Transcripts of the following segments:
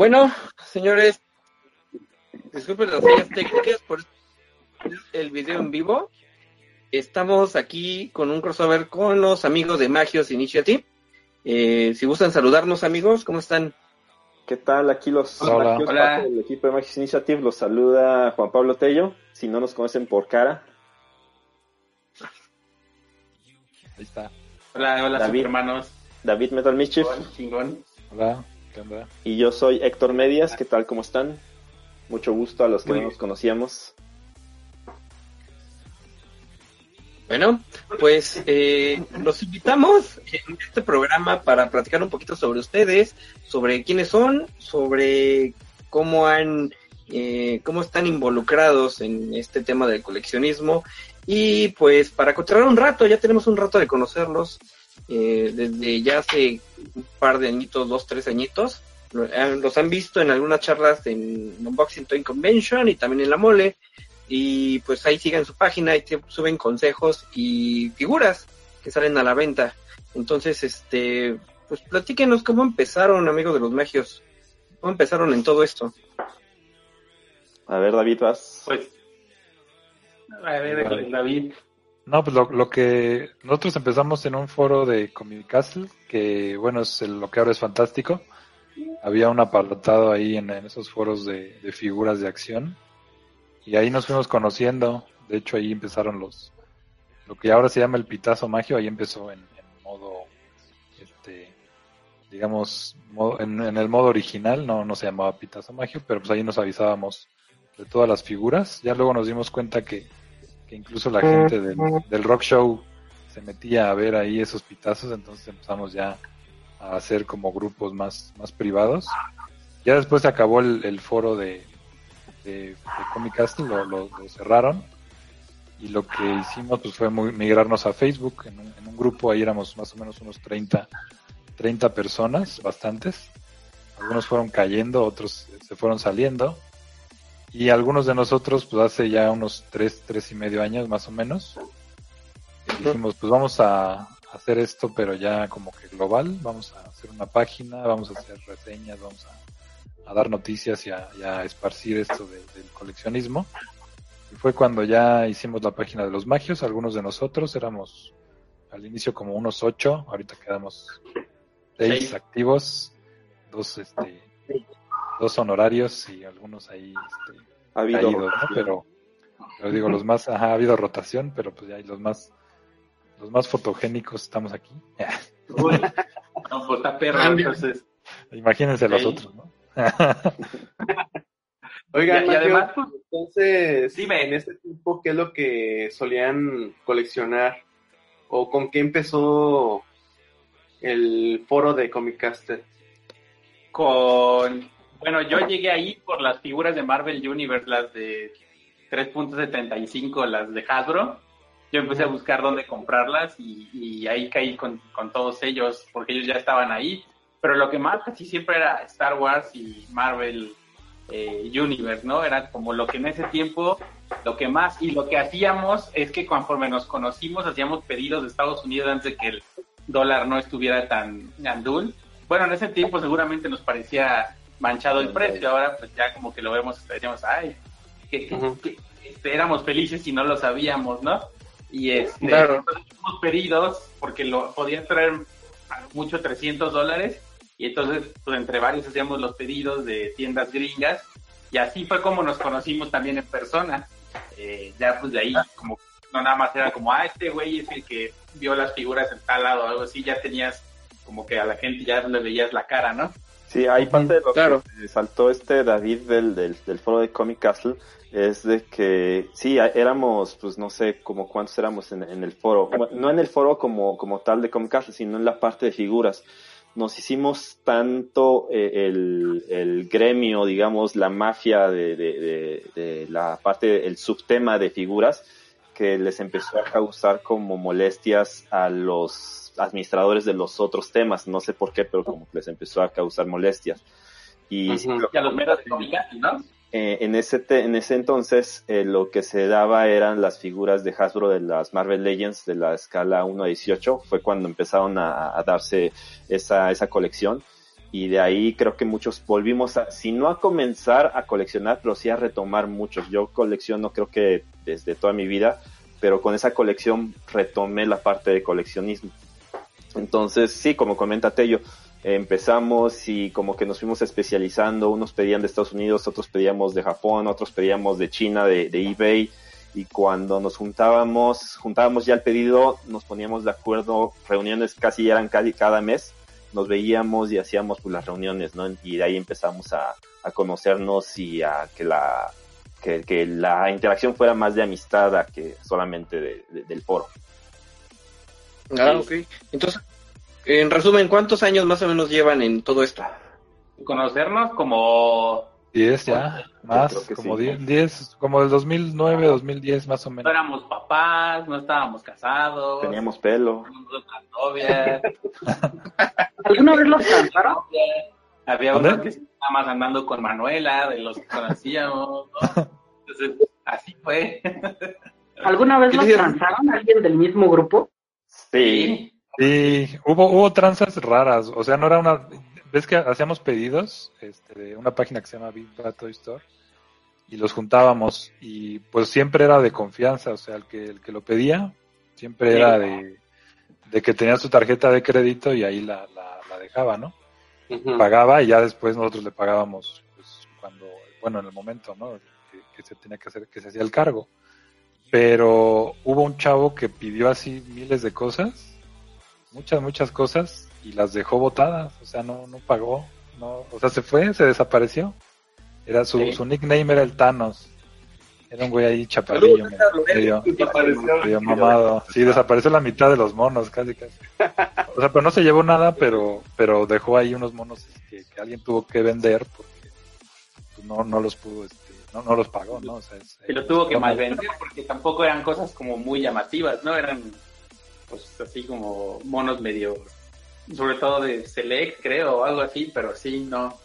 Bueno, señores, disculpen las fallas técnicas por el video en vivo. Estamos aquí con un crossover con los amigos de Magios Initiative. Eh, si gustan saludarnos, amigos, ¿cómo están? ¿Qué tal? Aquí los Hola. Magios, Hola. parte del equipo de Magios Initiative los saluda Juan Pablo Tello. Si no nos conocen por cara, Ahí está. Hola, hola, David. hermanos. David Metal Mischief Chingón. Hola, ¿qué onda? y yo soy Héctor Medias. ¿Qué tal? ¿Cómo están? Mucho gusto a los que Muy no nos conocíamos. Bueno, pues eh, los invitamos en este programa para platicar un poquito sobre ustedes, sobre quiénes son, sobre cómo han, eh, cómo están involucrados en este tema del coleccionismo y pues para contar un rato, ya tenemos un rato de conocerlos eh, desde ya hace un par de añitos, dos, tres añitos. Lo- Los han visto en algunas charlas en Unboxing Toy Convention y también en la Mole y pues ahí sigan su página y suben consejos y figuras que salen a la venta. Entonces, este, pues platíquenos cómo empezaron, amigos de los magios. ¿Cómo empezaron en todo esto? A ver, David, vas. Pues, a ver, Vale. David. No, pues lo, lo que nosotros empezamos en un foro de Comic Castle, que bueno, es el- lo que ahora es fantástico. Había un apartado ahí en, esos foros de, figuras de acción. Y ahí nos fuimos conociendo. De hecho, ahí empezaron los, lo que ahora se llama el pitazo magio, ahí empezó en, en modo, este, digamos, modo- en, en el modo original, no, no se llamaba pitazo magio, pero pues ahí nos avisábamos de todas las figuras. Ya luego nos dimos cuenta que, que incluso la gente del, del rock show se metía a ver ahí esos pitazos, entonces empezamos ya a hacer como grupos más, más privados. Ya después se acabó el, el foro de, de, de Comic Castle, lo, lo- lo cerraron y lo que hicimos pues fue muy- migrarnos a Facebook, en un, en un grupo ahí éramos más o menos unos 30, 30 personas, bastantes. Algunos fueron cayendo, otros se fueron saliendo. Y algunos de nosotros, pues hace ya unos tres, tres y medio años más o menos, dijimos, pues vamos a hacer esto, pero ya como que global, vamos a hacer una página, vamos a hacer reseñas, vamos a, a dar noticias y a, y a esparcir esto de- del coleccionismo. Y fue cuando ya hicimos la página de los magios, algunos de nosotros éramos al inicio como unos ocho, ahorita quedamos seis Seis. activos, dos este dos honorarios y algunos ahí este, Ha habido caídos, ¿no? rotación. Pero, pero digo, los más, ajá, ha habido rotación, pero pues ya hay los más, los más fotogénicos estamos aquí. Uy, no, pues está perro, entonces. Imagínense los Sí. otros, ¿no? Oigan, Y- además, pues, entonces, Dime. en este tiempo, ¿qué es lo que solían coleccionar? ¿O con qué empezó el foro de Comic Castle? Con. Bueno, yo llegué ahí por las figuras de Marvel Universe, las de 3.75, las de Hasbro. Yo empecé a buscar dónde comprarlas y, y ahí caí con, con todos ellos, porque ellos ya estaban ahí. Pero lo que más casi siempre era Star Wars y Marvel eh, Universe, ¿no? Era como lo que en ese tiempo, lo que más, y lo que hacíamos es que conforme nos conocimos, hacíamos pedidos de Estados Unidos antes de que el dólar no estuviera tan gandul. Bueno, en ese tiempo seguramente nos parecía manchado el precio, ahora pues ya como que lo vemos, decíamos, ay, que, que- Ujú. que, este, éramos felices y no lo sabíamos, ¿no? Y este, Claro. pedidos porque lo podían traer a mucho 300 dólares y entonces pues entre varios hacíamos los pedidos de tiendas gringas y así fue como nos conocimos también en persona. Eh, ya pues de ahí como no nada más era como, ah, este güey es el que vio las figuras en tal lado o algo así, ya tenías como que a la gente ya le veías la cara, ¿no? Sí, hay parte de lo Claro. que saltó este David del, del, del foro de Comic Castle, es de que sí, éramos, pues no sé como cuántos éramos en, en el foro, no en el foro como, como tal de Comic Castle, sino en la parte de figuras. nos hicimos tanto eh, el, el, gremio, digamos, la mafia de, de, de, la parte, el subtema de figuras, que les empezó a causar como molestias a los administradores de los otros temas. No sé por qué, pero como que les empezó a causar molestias. Y, a los medios de ¿no? Eh, en, ese en ese entonces eh, lo que se daba eran las figuras de Hasbro de las Marvel Legends de la escala 1 a 18. Fue cuando empezaron a, darse esa, esa colección. Y de ahí creo que muchos volvimos a, si no a comenzar a coleccionar, pero sí a retomar muchos. Yo colecciono creo que desde toda mi vida, pero con esa colección retomé la parte de coleccionismo. Entonces, sí, como comenta Tello, empezamos y como que nos fuimos especializando, unos pedían de Estados Unidos, otros pedíamos de Japón, otros pedíamos de China, de, eBay, y cuando nos juntábamos, juntábamos ya el pedido, nos poníamos de acuerdo, reuniones casi eran casi cada mes, nos veíamos y hacíamos pues, las reuniones, ¿no? Y de ahí empezamos a, conocernos y a que la, que, la interacción fuera más de amistad que solamente del foro. Ah, ok. Entonces, en resumen, ¿cuántos años más o menos llevan en todo esto? Conocernos como... 10 ya, más, como 10, como del 2009, 2010 más o menos. No éramos papás, no estábamos casados. Teníamos pelo. Novias. ¿Alguna vez los cansaron? Había uno que estaba más andando con Manuela, de los que conocíamos, Entonces, así fue. ¿Alguna vez los cansaron alguien del mismo grupo? Sí. Sí, hubo, hubo tranzas raras, o sea, no era una... ¿Ves que hacíamos pedidos este, de una página que se llama Big Toy Store? Y los juntábamos y pues siempre era de confianza, o sea, el que, el que lo pedía siempre era de, que tenía su tarjeta de crédito y ahí la, la, dejaba, ¿no? Pagaba y ya después nosotros le pagábamos pues, cuando, bueno, en el momento, ¿no? Que, que se tenía que hacer, que se hacía el cargo. Pero hubo un chavo que pidió así miles de cosas muchas, muchas cosas y las dejó botadas, o sea, no, no pagó, no, o sea, se fue, se desapareció. Era su, su nickname era el Thanos. Era un güey ahí chaparrillo, medio, medio, mamado. Sí, desapareció la mitad de los monos, casi, casi. O sea, pero no se llevó nada, pero, pero dejó ahí unos monos que, que alguien tuvo que vender porque pues, no, no los pudo, este, no, no los pagó, ¿no? O sea, y lo tuvo que mal vender porque tampoco eran cosas como muy llamativas, ¿no? Eran pues así como monos medio, sobre todo de Select, creo, o algo así, pero sí, no.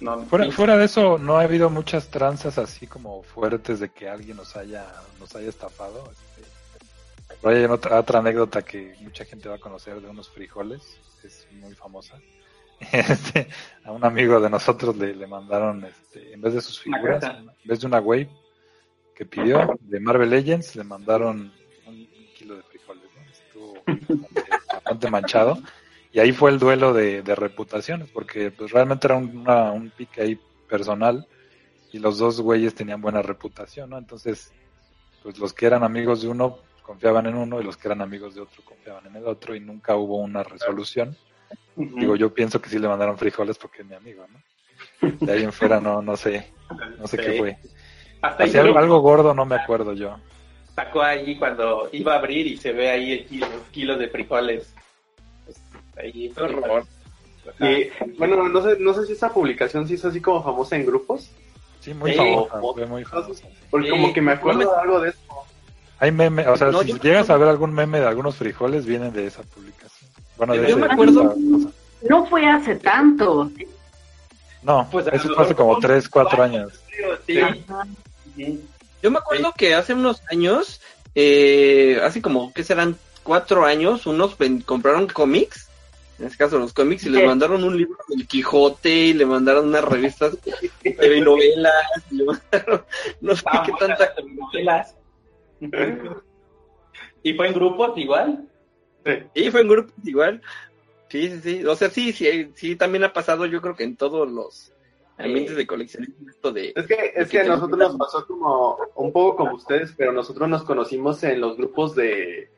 no fuera, fuera de eso, no ha habido muchas tranzas así como fuertes de que alguien nos haya, nos haya estafado. Este, hay otra, otra anécdota que mucha gente va a conocer de unos frijoles, es muy famosa. Este, a un amigo de nosotros le, le mandaron, este, en vez de sus figuras, en vez de una wave que pidió de Marvel Legends, le mandaron bastante, manchado. Y ahí fue el duelo de, reputaciones, porque pues realmente era un, un pique ahí personal y los dos güeyes tenían buena reputación, ¿no? Entonces, pues los que eran amigos de uno confiaban en uno y los que eran amigos de otro confiaban en el otro y nunca hubo una resolución. Digo, yo pienso que sí le mandaron frijoles porque es mi amigo, ¿no? De ahí en fuera no, no sé, no sé qué fue. Hasta algo gordo no me acuerdo yo sacó ahí cuando iba a abrir y se ve ahí el los kilos de frijoles. ahí, horror. bueno, no sé, no sé si esa publicación sí es así como famosa en grupos. Sí, muy famosa, muy famosa. Porque como que me acuerdo de algo de eso. Hay meme, o sea, si llegas a ver algún meme de algunos frijoles, vienen de esa publicación. Bueno, de yo me acuerdo, no fue hace tanto. No, pues eso fue hace como 3, 4 años. Sí. Yo me acuerdo que hace unos años, eh, hace como, ¿qué serán? Cuatro años, unos compraron cómics, en este caso los cómics, y les mandaron un libro del Quijote, y le mandaron unas revistas de novelas, y le mandaron, no sé qué tanta novelas. ¿Y fue en grupos igual? Sí, fue en grupos igual. Sí, sí, sí. O sea, sí, sí, sí, también ha pasado, yo creo que en todos los, ambientes de coleccionismo esto de... Es que, es que a nosotros nos pasó como un poco como ustedes, pero nosotros nos conocimos en los grupos de,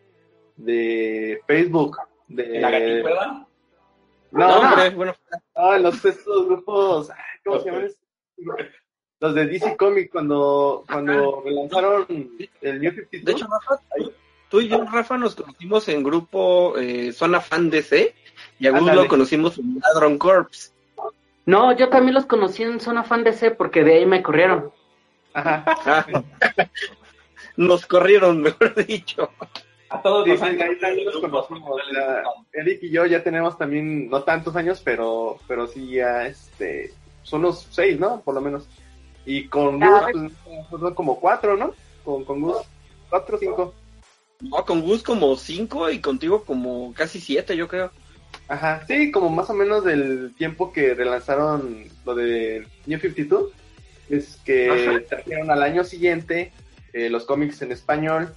de Facebook. De... ¿La gatita? No, no, hombre, bueno. Ah, los estos grupos, ¿cómo se llaman? Los de DC Comics cuando, cuando relanzaron el New 52. De hecho, Rafa, tú y yo, Rafa, nos conocimos en grupo eh, Zona Fan DC Y a Gus lo conocimos en Ladron Corps. No, yo también los conocí en Zona Fan DC porque de ahí me corrieron. Ajá. Ah. Nos corrieron, mejor dicho. A todos los años. Eric y yo ya tenemos también, no tantos años, pero, pero sí ya, este, son los seis, ¿no? Por lo menos. Y con Gus, pues, son como cuatro, ¿no? Con, con Gus, cuatro o cinco. No, con Gus como cinco y contigo como casi siete, yo creo. Ajá, sí, como más o menos del tiempo que relanzaron lo de New 52, es que trajeron al año siguiente eh, los cómics en español,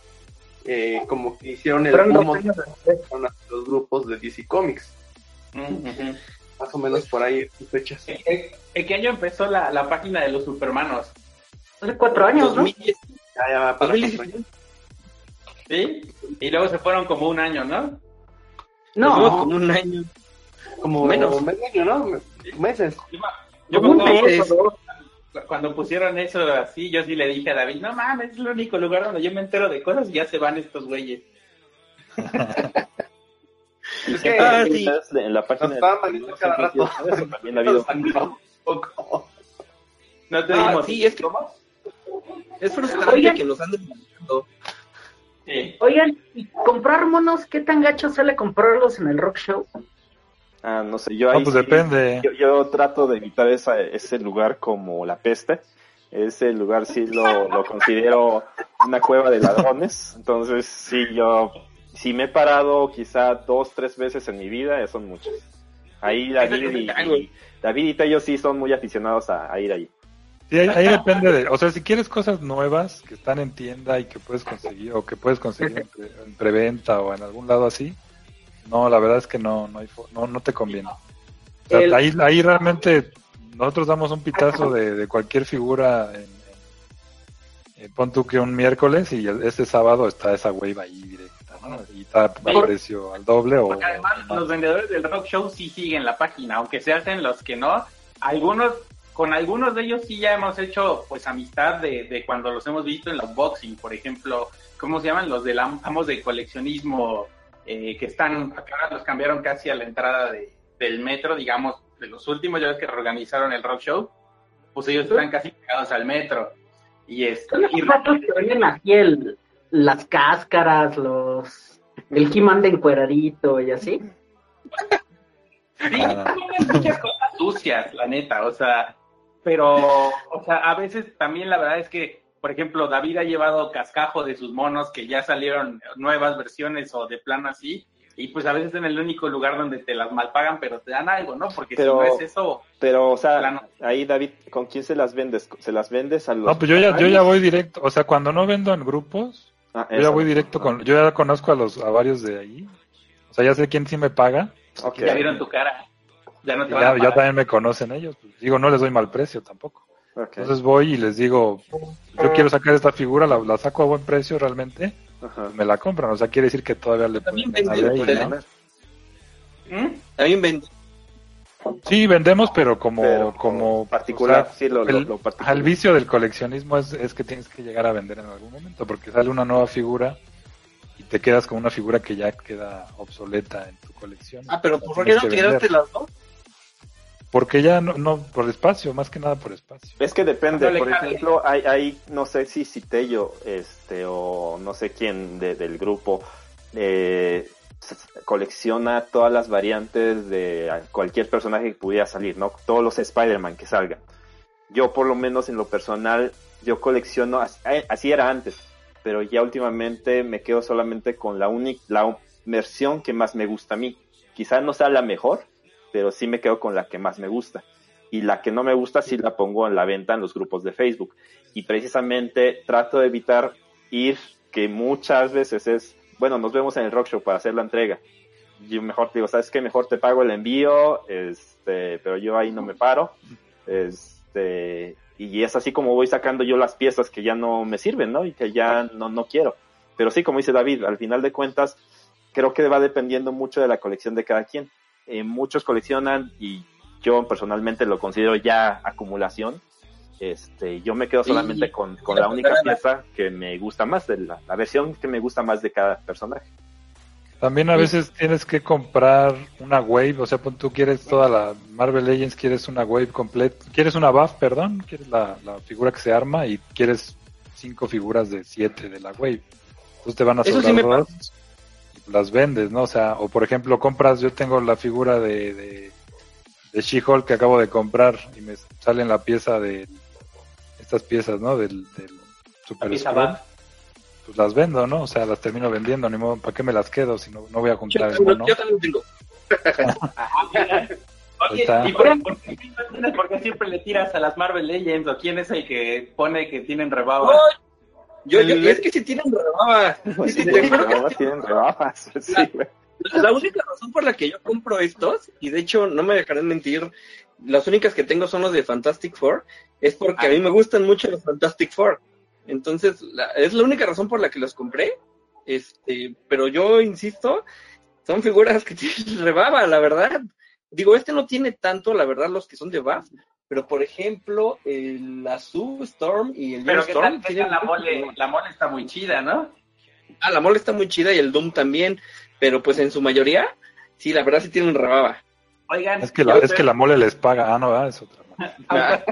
eh, como que hicieron el con los grupos de DC Comics. Más o menos por ahí fechas. ¿En qué año empezó la, la página de los Supermanos? Hace cuatro años, ¿no? Ya, ya para ¿Sí? Y luego se fueron como un año, ¿no? No, como un año. Como menos. año, ¿no? Meses. Yo, cuando, cuando pusieron eso así, yo sí le dije a David, no mames, es el único lugar donde yo me entero de cosas y ya se van estos güeyes. es que, ah, sí. en la página de cada rato. también ha habido No te ah, sí, es que es frustrante que nos anden Oigan, ¿y comprar monos qué tan gacho sale comprarlos en el rock show? Ah, no sé, yo ahí pues depende. Yo, trato de evitar esa, ese lugar como la peste. Ese lugar sí lo, lo considero una cueva de ladrones. Entonces, sí, yo, si me he parado quizá dos, tres veces en mi vida, son muchos. Ahí David y, David y ellos sí son muy aficionados a ir ahí. Sí, ahí, depende de, o sea, si quieres cosas nuevas que están en tienda y que puedes conseguir o que puedes conseguir en, preventa o en algún lado así, no, la verdad es que no, no, hay, no, no te conviene. ahí, ahí realmente nosotros damos un pitazo de, cualquier figura en, pon tú que un miércoles y este sábado está esa wave ahí directa, ¿no? Y está a precio al doble o... además los vendedores del rock show sí siguen la página, aunque se hacen los que no. Algunos con algunos de ellos sí ya hemos hecho pues amistad de, de cuando los hemos visto en la unboxing, por ejemplo, ¿cómo se llaman? Los de amos de coleccionismo eh, que están, acá los cambiaron casi a la entrada de, del metro, digamos, de los últimos, ya ves que reorganizaron el rock show, pues ellos están casi pegados al metro. Y esto. y que venden aquí el, las cáscaras, los. El He-Man de encueradito y así. Sí, muchas cosas sucias, la neta, o sea, pero, o sea, a veces también la verdad es que, por ejemplo, David ha llevado cascajo de sus monos que ya salieron nuevas versiones o de plano así, y pues a veces en el único lugar donde te las malpagan, pero te dan algo, ¿no? Porque si no es eso. Pero, o sea, ahí David, ¿con quién se las vendes? ¿Se las vendes a los.? No, pues yo ya, yo ya voy directo, o sea, cuando no vendo en grupos, ah, yo ya voy directo con. Yo ya conozco a los a varios de ahí, o sea, ya sé quién sí me paga. Ya vieron tu cara. Ya, también me conocen ellos. Pues, digo, no les doy mal precio tampoco. Entonces voy y les digo, yo quiero sacar esta figura, la, saco a buen precio realmente, me la compran. O sea, quiere decir que todavía le pueden También vende. Sí, vendemos, pero como, como particular, el, vicio del coleccionismo es, es que tienes que llegar a vender en algún momento, porque sale una nueva figura y te quedas con una figura que ya queda obsoleta en tu colección. Ah, pero ¿por qué no quedaste las dos? Porque ya no, no, por espacio, más que nada por espacio. Es que depende, por ejemplo, hay, hay, no sé si Citello, este, o no sé quién del grupo, eh, colecciona todas las variantes de cualquier personaje que pudiera salir, ¿no? Todos los Spider-Man que salgan. Yo, por lo menos en lo personal, yo colecciono, así era antes, pero ya últimamente me quedo solamente con la única, la versión que más me gusta a mí. Quizás no sea la mejor, pero sí me quedo con la que más me gusta. Y la que no me gusta sí la pongo en la venta en los grupos de Facebook. Y precisamente trato de evitar ir, que muchas veces es, bueno, nos vemos en el rock show para hacer la entrega. Yo mejor te digo, ¿sabes qué? Mejor te pago el envío, este, pero yo ahí no me paro. Este, y es así como voy sacando yo las piezas que ya no me sirven, ¿no? Y que ya no, no quiero. Pero sí, como dice David, al final de cuentas, creo que va dependiendo mucho de la colección de cada quien. Eh, muchos coleccionan y yo personalmente lo considero ya acumulación. Este, yo me quedo solamente con, la única pieza que me gusta más, de la, versión que me gusta más de cada personaje. También a veces tienes que comprar una wave, o sea, tú quieres toda la Marvel Legends, quieres una wave completa, quieres una buff, perdón, quieres la, la figura que se arma y quieres cinco figuras de siete de la wave. Entonces te van a Eso sobrar sí me dos las vendes, ¿no? O sea, o por ejemplo compras, yo tengo la figura de, de, de She-Hulk que acabo de comprar y me sale en la pieza de estas piezas, ¿no? Del, del Super pieza pues las vendo, ¿no? O sea, las termino vendiendo, ni modo, ¿para qué me las quedo si no, no voy a Yo, comprar el también- mono? yo también tengo. Oye, está. ¿y por, por qué, por qué siempre le tiras a las Marvel Legends? ¿O quién es el que pone que tienen rebaba? Yo, es que si tienen juro que No, tienen rebajas. Sí, güey. La única razón por la que yo compro estos, y de hecho no me dejarán mentir, las únicas que tengo son los de Fantastic Four, es porque a mí me gustan mucho los Fantastic Four. Entonces, la- es la única razón por la que los compré. Este, pero yo insisto, son figuras que tienen rebaba, la verdad. Digo, este no tiene tanto, la verdad, los que son de buff, pero por ejemplo, el Azul Storm y el Pero Storm tal, tienen la mole, la mole está muy chida, ¿no? Ah, la mole está muy chida y el Doom también, pero pues en su mayoría, sí, la verdad sí tienen rebaba. Oigan, Es que la, es que la mole les paga, ah, no, ah, es otra.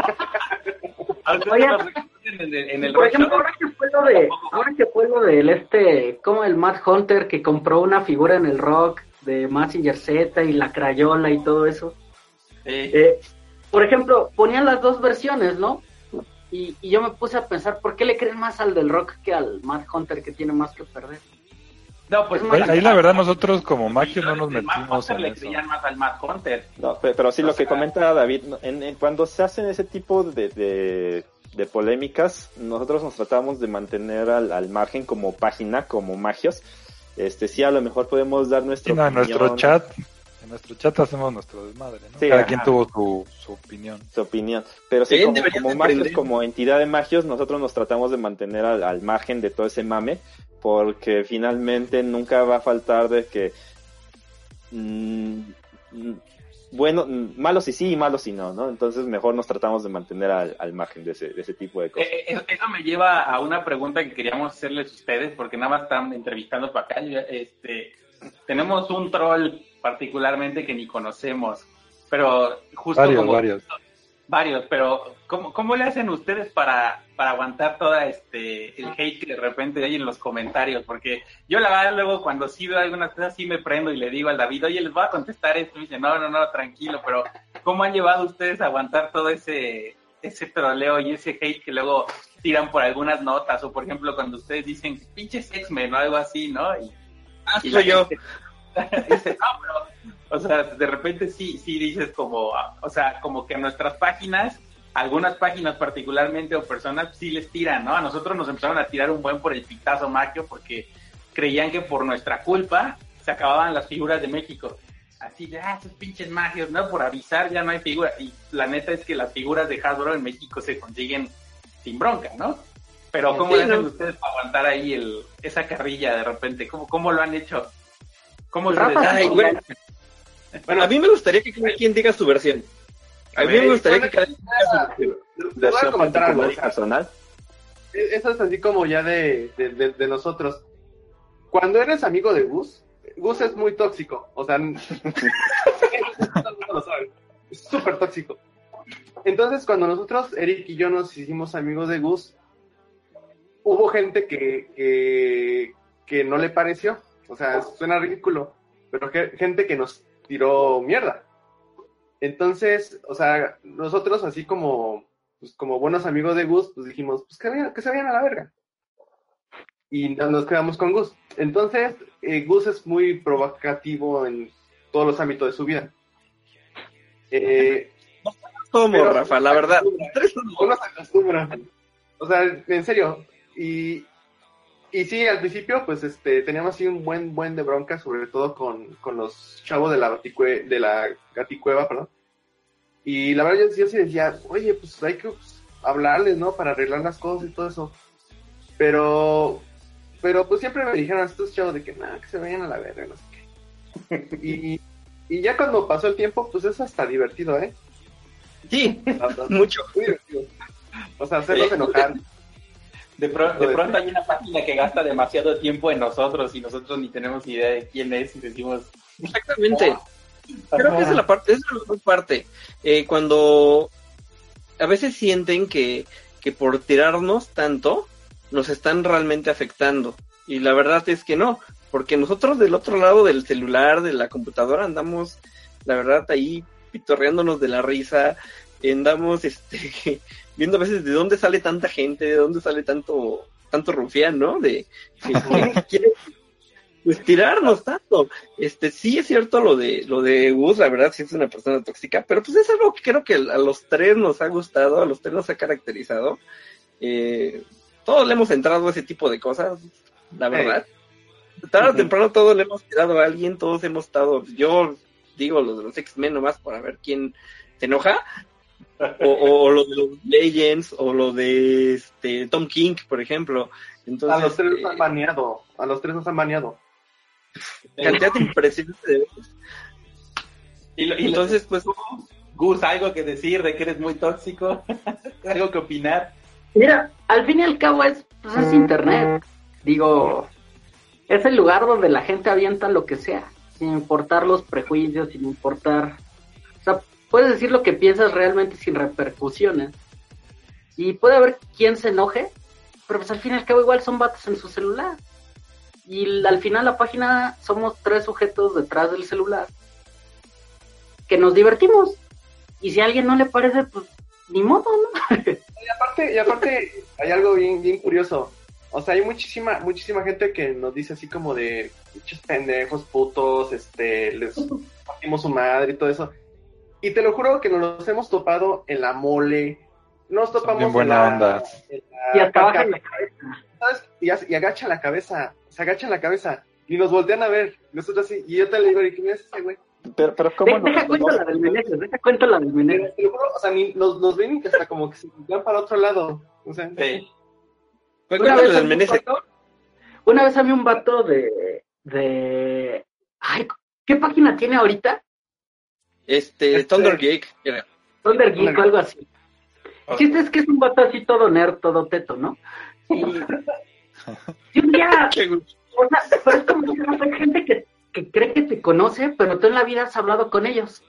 ¿A ustedes Oye, los recuerdan en el, en el Por ejemplo, ahora que fue lo de, ahora que fue lo del este, como el Matt Hunter que compró una figura en el rock de Massinger Z y la Crayola y todo eso. Sí. Eh, por ejemplo, ponían las dos versiones, ¿no? Y, y yo me puse a pensar, ¿por qué le creen más al del rock que al Matt Hunter que tiene más que perder? No, pues Ahí, ahí la verdad nosotros como magios no nos metimos Hunter en le eso. creían más al Matt Hunter. No, pe- pero sí O lo que comenta David, en, en- cuando se hacen ese tipo de, de, de polémicas, nosotros nos tratamos de mantener al, al margen como página, como magios. Este, sí, a lo mejor podemos dar nuestra Sí, no, en opinión, nuestro chat, en nuestro chat hacemos nuestro desmadre, ¿no? Sí, Cada ajá. quien tuvo su, su opinión. su opinión. Pero sí, como, como magios, como entidad de magios, nosotros nos tratamos de mantener al, al margen de todo ese mame, porque finalmente nunca va a faltar de que mm, mm, bueno, mm, malos y sí y malos y no, ¿no? Entonces mejor nos tratamos de mantener al, al margen de ese, de ese tipo de cosas. Eh, eh, Eso me lleva a una pregunta que queríamos hacerles a ustedes, porque nada más están entrevistando para acá. Este, tenemos un troll particularmente que ni conocemos, pero justo Varios, como varios. varios, pero ¿cómo, cómo le hacen ustedes para, para aguantar toda este el hate que de repente hay en los comentarios? Porque yo la verdad luego cuando sí veo algunas cosas sí me prendo y le digo al David, oye, les voy a contestar esto, y me dice, no, no, no, tranquilo, pero ¿cómo han llevado ustedes a aguantar todo ese ese troleo y ese hate que luego tiran por algunas notas o por ejemplo cuando ustedes dicen pinches X-Men o algo así, ¿no? Y, Ah, y soy yo. gente dice, no, pero, o sea, de repente sí, sí dices como, o sea, como que a nuestras páginas, algunas páginas particularmente o personas sí les tiran, ¿no? A nosotros nos empezaron a tirar un buen por el pitazo magio porque creían que por nuestra culpa se acababan las figuras de México. Así de, ah, esos pinches magios, ¿no? Por avisar ya no hay figuras. Y la neta es que las figuras de Hasbro en México se consiguen sin bronca, ¿no? Pero ¿cómo Sí, hacen ¿no? ustedes para aguantar ahí el, esa carrilla de repente? ¿Cómo, cómo lo han hecho? ¿Cómo Rafa, Ay. Bueno, a mí me gustaría que cada quien diga su versión. A mí me gustaría que cada quien diga su versión. Comentar algo. personal. E-, Eso es así como ya de, de, de- de nosotros. Cuando eres amigo de Gus, Gus es muy tóxico. O sea, lo sabe. Es súper tóxico. Entonces, cuando nosotros, Eric y yo, nos hicimos amigos de Gus, hubo gente que, que, que no le pareció. O sea, suena ridículo, pero que- gente que nos tiró mierda. Entonces, o sea, nosotros así como, pues, como buenos amigos de Gus, pues dijimos, pues que, se vayan a la verga. Y no- nos quedamos con Gus. Entonces, eh, Gus es muy provocativo en todos los ámbitos de su vida. Eh, ¿Cómo, Pero- Rafa? La verdad. Uno se acostumbra. O sea, en serio. Y, y sí, al principio, pues este, teníamos así un buen, buen de bronca, sobre todo con, con los chavos de la, baticue- de la gaticueva, perdón. Y la verdad, yo, yo sí decía, oye, pues hay que pues, hablarles, ¿no? Para arreglar las cosas y todo eso. Pero, pero pues siempre me dijeron estos chavos de que, nada, que se vayan a la verga, no sé qué. Y, y ya cuando pasó el tiempo, pues es hasta divertido, ¿eh? Sí, mucho. muy divertido. O sea, hacerlos enojar. De De, pro- de pronto hay una página que gasta demasiado tiempo en nosotros y nosotros ni tenemos idea de quién es y decimos, Exactamente. Creo que esa es la parte, esa es la mejor parte. Eh, cuando a veces sienten que, que por tirarnos tanto nos están realmente afectando. Y la verdad es que no, porque nosotros del otro lado del celular, de la computadora, andamos, la verdad, ahí pitorreándonos de la risa, andamos este viendo a veces de dónde sale tanta gente, de dónde sale tanto, tanto rufián, ¿no? De que, que quiere pues tirarnos tanto. Este, sí es cierto lo de, lo de Gus, la verdad sí es una persona tóxica, pero pues es algo que creo que a los tres nos ha gustado, a los tres nos ha caracterizado. Eh, todos le hemos entrado a ese tipo de cosas, la verdad. Tarde o temprano todos le hemos tirado a alguien, todos hemos estado, yo digo lo de los X-Men nomás para ver quién se enoja, o, o, o lo de los Legends, o lo de este Tom King, por ejemplo. Entonces, a los tres eh, nos han baneado. A los tres nos han baneado. cantidad impresionante de veces. y, lo- y Entonces, pues, Gus, algo que decir de que eres muy tóxico, algo que opinar. Mira, al fin y al cabo es, pues, es internet. Digo, es el lugar donde la gente avienta lo que sea, sin importar los prejuicios, sin importar... Puedes decir lo que piensas realmente sin repercusiones. Y puede haber quien se enoje, pero pues al fin y al cabo igual son vatos en su celular. Y al final la página somos tres sujetos detrás del celular que nos divertimos. Y si a alguien no le parece, pues ni modo, ¿no? Y aparte, y aparte hay algo bien, bien curioso. O sea, hay muchísima, muchísima gente que nos dice así como de pinches pendejos, putos, este, les partimos su madre y todo eso. Y te lo juro que nos los hemos topado en la mole, nos topamos en buena la, onda. en la Y hasta caca- bajan la cabeza. ¿sabes? Y, hace- y agachan la cabeza, se agachan la cabeza y nos voltean a ver. Nosotros así, y yo te le digo, ¿y quién es ese güey? Pero, pero ¿cómo De- deja nos- cuento la del Meneses, deja cuento la del Meneses. te lo juro, o sea, ni, nos, nos ven y hasta como que se van para otro lado. O sea, Sí. Una vez, del un vato, una vez a mí un vato de, de... Ay, ¿qué página tiene ahorita? Este, Este- Thunder Geek, era. Thunder Geek o algo así. El chiste es que es un vato así todo nerd, todo teto, ¿no? Y, y un día, Qué gusto. o sea, pero es como que hay gente que, que cree que te conoce, pero tú en la vida has hablado con ellos.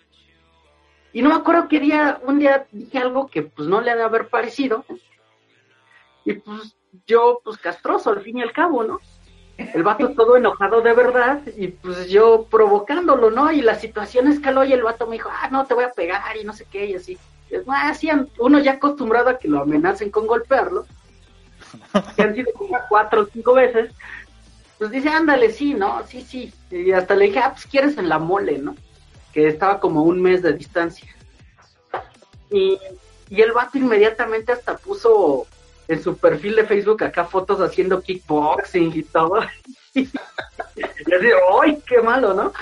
Y no me acuerdo qué día, un día dije algo que pues no le ha de haber parecido. Y pues yo, pues castroso al fin y al cabo, ¿no? El vato todo enojado de verdad y pues yo provocándolo, ¿no? Y la situación escaló y el vato me dijo, ah, no, te voy a pegar y no sé qué, y así. Sí, uno ya acostumbrado a que lo amenacen con golpearlo, que han sido como cuatro o cinco veces, pues dice, ándale, sí, ¿no? Sí, sí. Y hasta le dije, ah, pues quieres en la mole, ¿no? Que estaba como un mes de distancia. Y, y el vato inmediatamente hasta puso en su perfil de Facebook acá fotos haciendo kickboxing y todo. y así, ¡ay, qué malo, ¿no?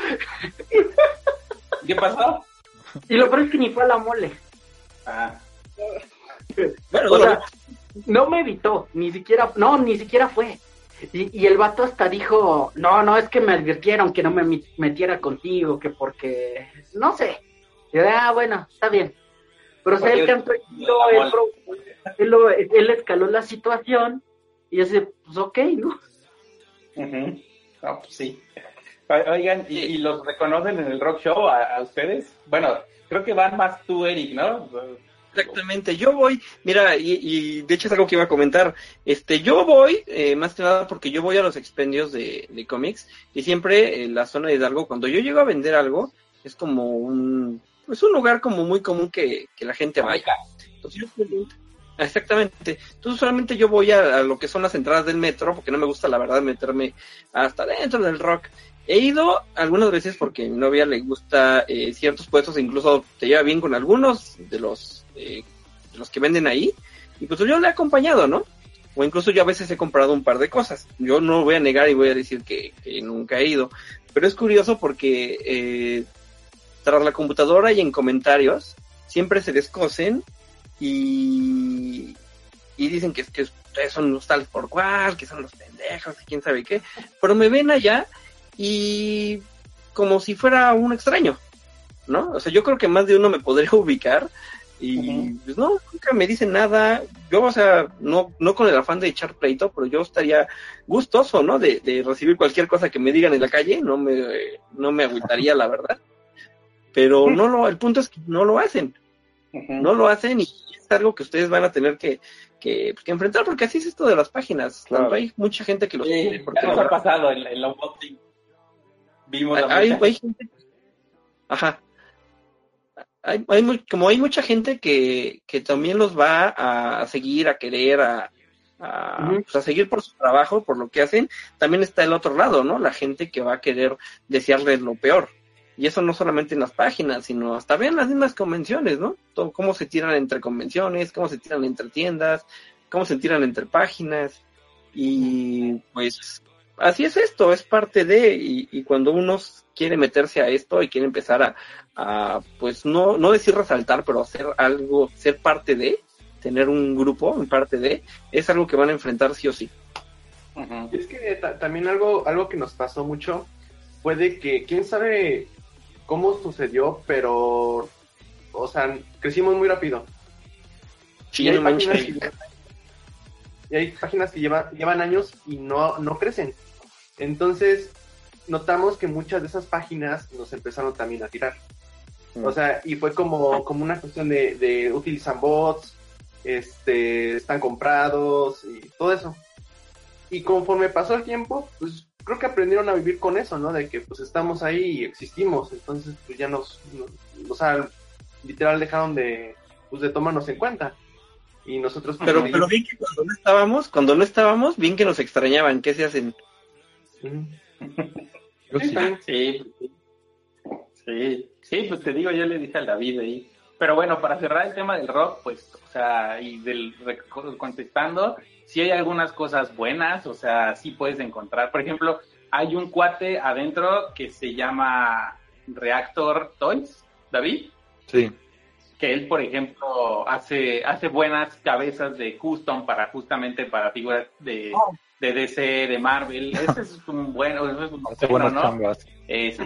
¿Qué pasó? Y lo peor es que ni fue a la mole. Ah, Bueno, O sea, no me evitó, ni siquiera, no, ni siquiera fue. Y, y el vato hasta dijo, no, no, es que me advirtieron que no me metiera contigo, que porque, no sé. Y yo, ah, bueno, está bien. Pero o sea, él cantó, la él, él lo- él escaló la situación y yo así, pues ok, ¿no? pues sí. Oigan, ¿y, y los reconocen en el rock show a, a ustedes? Bueno, creo que van más tú, Eric, ¿no? exactamente. Yo voy, mira, y, y de hecho es algo que iba a comentar. Este, yo voy, eh, más que nada porque yo voy a los expendios de, de cómics y siempre en la zona de Hidalgo, cuando yo llego a vender algo, es como un, pues un lugar como muy común que, que la gente vaya. Entonces yo pregunto- Exactamente. Entonces solamente yo voy a, lo que son las entradas del metro, porque no me gusta la verdad meterme hasta dentro del rock. He ido algunas veces porque a mi novia le gusta eh, ciertos puestos, incluso te lleva bien con algunos de los, eh, de los que venden ahí, y pues yo le he acompañado, ¿no? O incluso yo a veces he comprado un par de cosas. Yo no voy a negar y voy a decir que, que nunca he ido. Pero es curioso porque eh, tras la computadora y en comentarios siempre se descosen y, y dicen que, que ustedes son los tales por cual, que son los pendejos, y quién sabe qué. Pero me ven allá y como si fuera un extraño, ¿no? O sea, yo creo que más de uno me podría ubicar y pues no, nunca me dicen nada. yo, o sea, no, no con el afán de echar pleito, pero yo estaría gustoso, ¿no? De, de recibir cualquier cosa que me digan en la calle, no me, no me agüitaría, la verdad. Pero no lo, el punto es que no lo hacen. No lo hacen y algo que ustedes van a tener que, que, que enfrentar, porque así es esto de las páginas. Claro. Tanto hay mucha gente que lo Sí, porque ya nos ha pasado en, en la. Vimos la hay, hay gente ajá hay, hay como hay mucha gente que, que también los va a seguir a querer a, a, pues, a seguir por su trabajo por lo que hacen también está el otro lado no la gente que va a querer desearles lo peor y eso no solamente en las páginas sino hasta bien en las mismas convenciones no Todo, cómo se tiran entre convenciones cómo se tiran entre tiendas cómo se tiran entre páginas y pues así es esto, es parte de, y, y cuando uno quiere meterse a esto y quiere empezar a, a, pues no, no decir resaltar, pero hacer algo, ser parte de, tener un grupo en parte de, es algo que van a enfrentar sí o sí. Y es que ta- también algo, algo que nos pasó mucho fue de que, quién sabe cómo sucedió, pero, o sea, crecimos muy rápido. Sí, y, hay no páginas que, llevan- y hay páginas que llevan, llevan años y no, no crecen. Entonces, notamos que muchas de esas páginas nos empezaron también a tirar. Mm. O sea, y fue como, como una cuestión de, de utilizan bots, este, están comprados y todo eso. Y conforme pasó el tiempo, pues creo que aprendieron a vivir con eso, ¿no? De que pues estamos ahí y existimos, entonces pues ya nos, nos- o sea, literal dejaron de, pues de tomarnos en cuenta. Y nosotros pues, Pero, ahí- pero bien que cuando no estábamos, cuando no estábamos, bien que nos extrañaban, ¿qué se hacen? Ujú. Yo Sí, sí. también. Sí, sí, sí, pues te digo, yo le dije a David ahí. Pero bueno, para cerrar el tema del rock, pues, o sea, y del contestando, sí hay algunas cosas buenas, o sea, sí puedes encontrar. Por ejemplo, hay un cuate adentro que se llama Reactor Toys, David, Sí. que él, por ejemplo, hace, hace buenas cabezas de custom para justamente para figuras de, de DC, de Marvel. Ese es un bueno, ese es un Hace bueno, buenas ¿no? chambas. Es-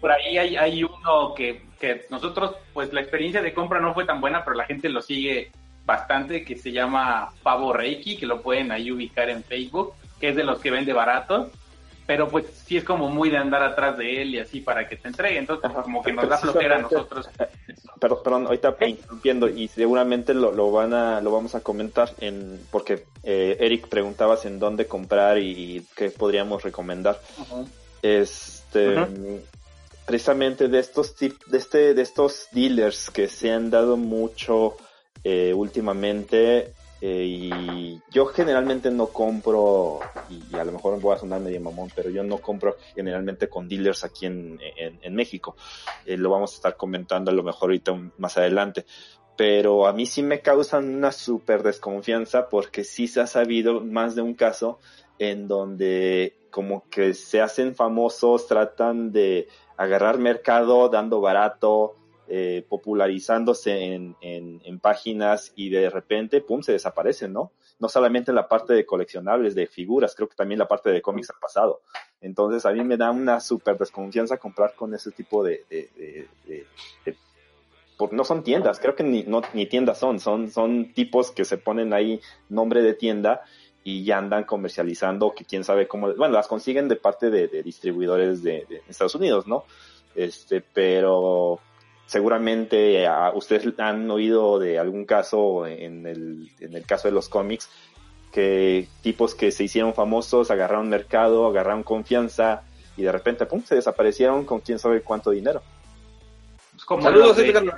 por ahí hay, hay uno que, que nosotros, pues la experiencia de compra no fue tan buena, pero la gente lo sigue bastante, que se llama Pavo Reiki, que lo pueden ahí ubicar en Facebook, que es de los que vende baratos, pero pues sí es como muy de andar atrás de él y así para que te entregue, entonces como que nos da flojera a nosotros. Perdón, perdón, ahorita interrumpiendo y seguramente lo, lo van a lo vamos a comentar en porque eh, Eric preguntabas en dónde comprar y qué podríamos recomendar. Este precisamente de estos tip, de este de estos dealers que se han dado mucho eh, últimamente eh, y yo generalmente no compro y, a lo mejor voy a sonar medio mamón pero yo no compro generalmente con dealers aquí en, en, México. Eh, lo vamos a estar comentando a lo mejor ahorita más adelante. Pero a mí sí me causan una súper desconfianza porque sí se ha sabido más de un caso en donde como que se hacen famosos, tratan de agarrar mercado dando barato, eh, popularizándose en, en, páginas y de repente, pum, se desaparecen, ¿no? No solamente en la parte de coleccionables, de figuras, creo que también la parte de cómics ha pasado. Entonces a mí me da una súper desconfianza comprar con ese tipo de, de, de, de- de- por- no son tiendas, creo que ni, ni tiendas son, son, son tipos que se ponen ahí nombre de tienda y ya andan comercializando que quién sabe cómo, bueno, las consiguen de parte de, de distribuidores de, de Estados Unidos, ¿no? Este, pero seguramente ah, ustedes han oído de algún caso en el, en el caso de los cómics que tipos que se hicieron famosos agarraron mercado, agarraron confianza y de repente, pum, se desaparecieron con quién sabe cuánto dinero. Pues como Saludos, de.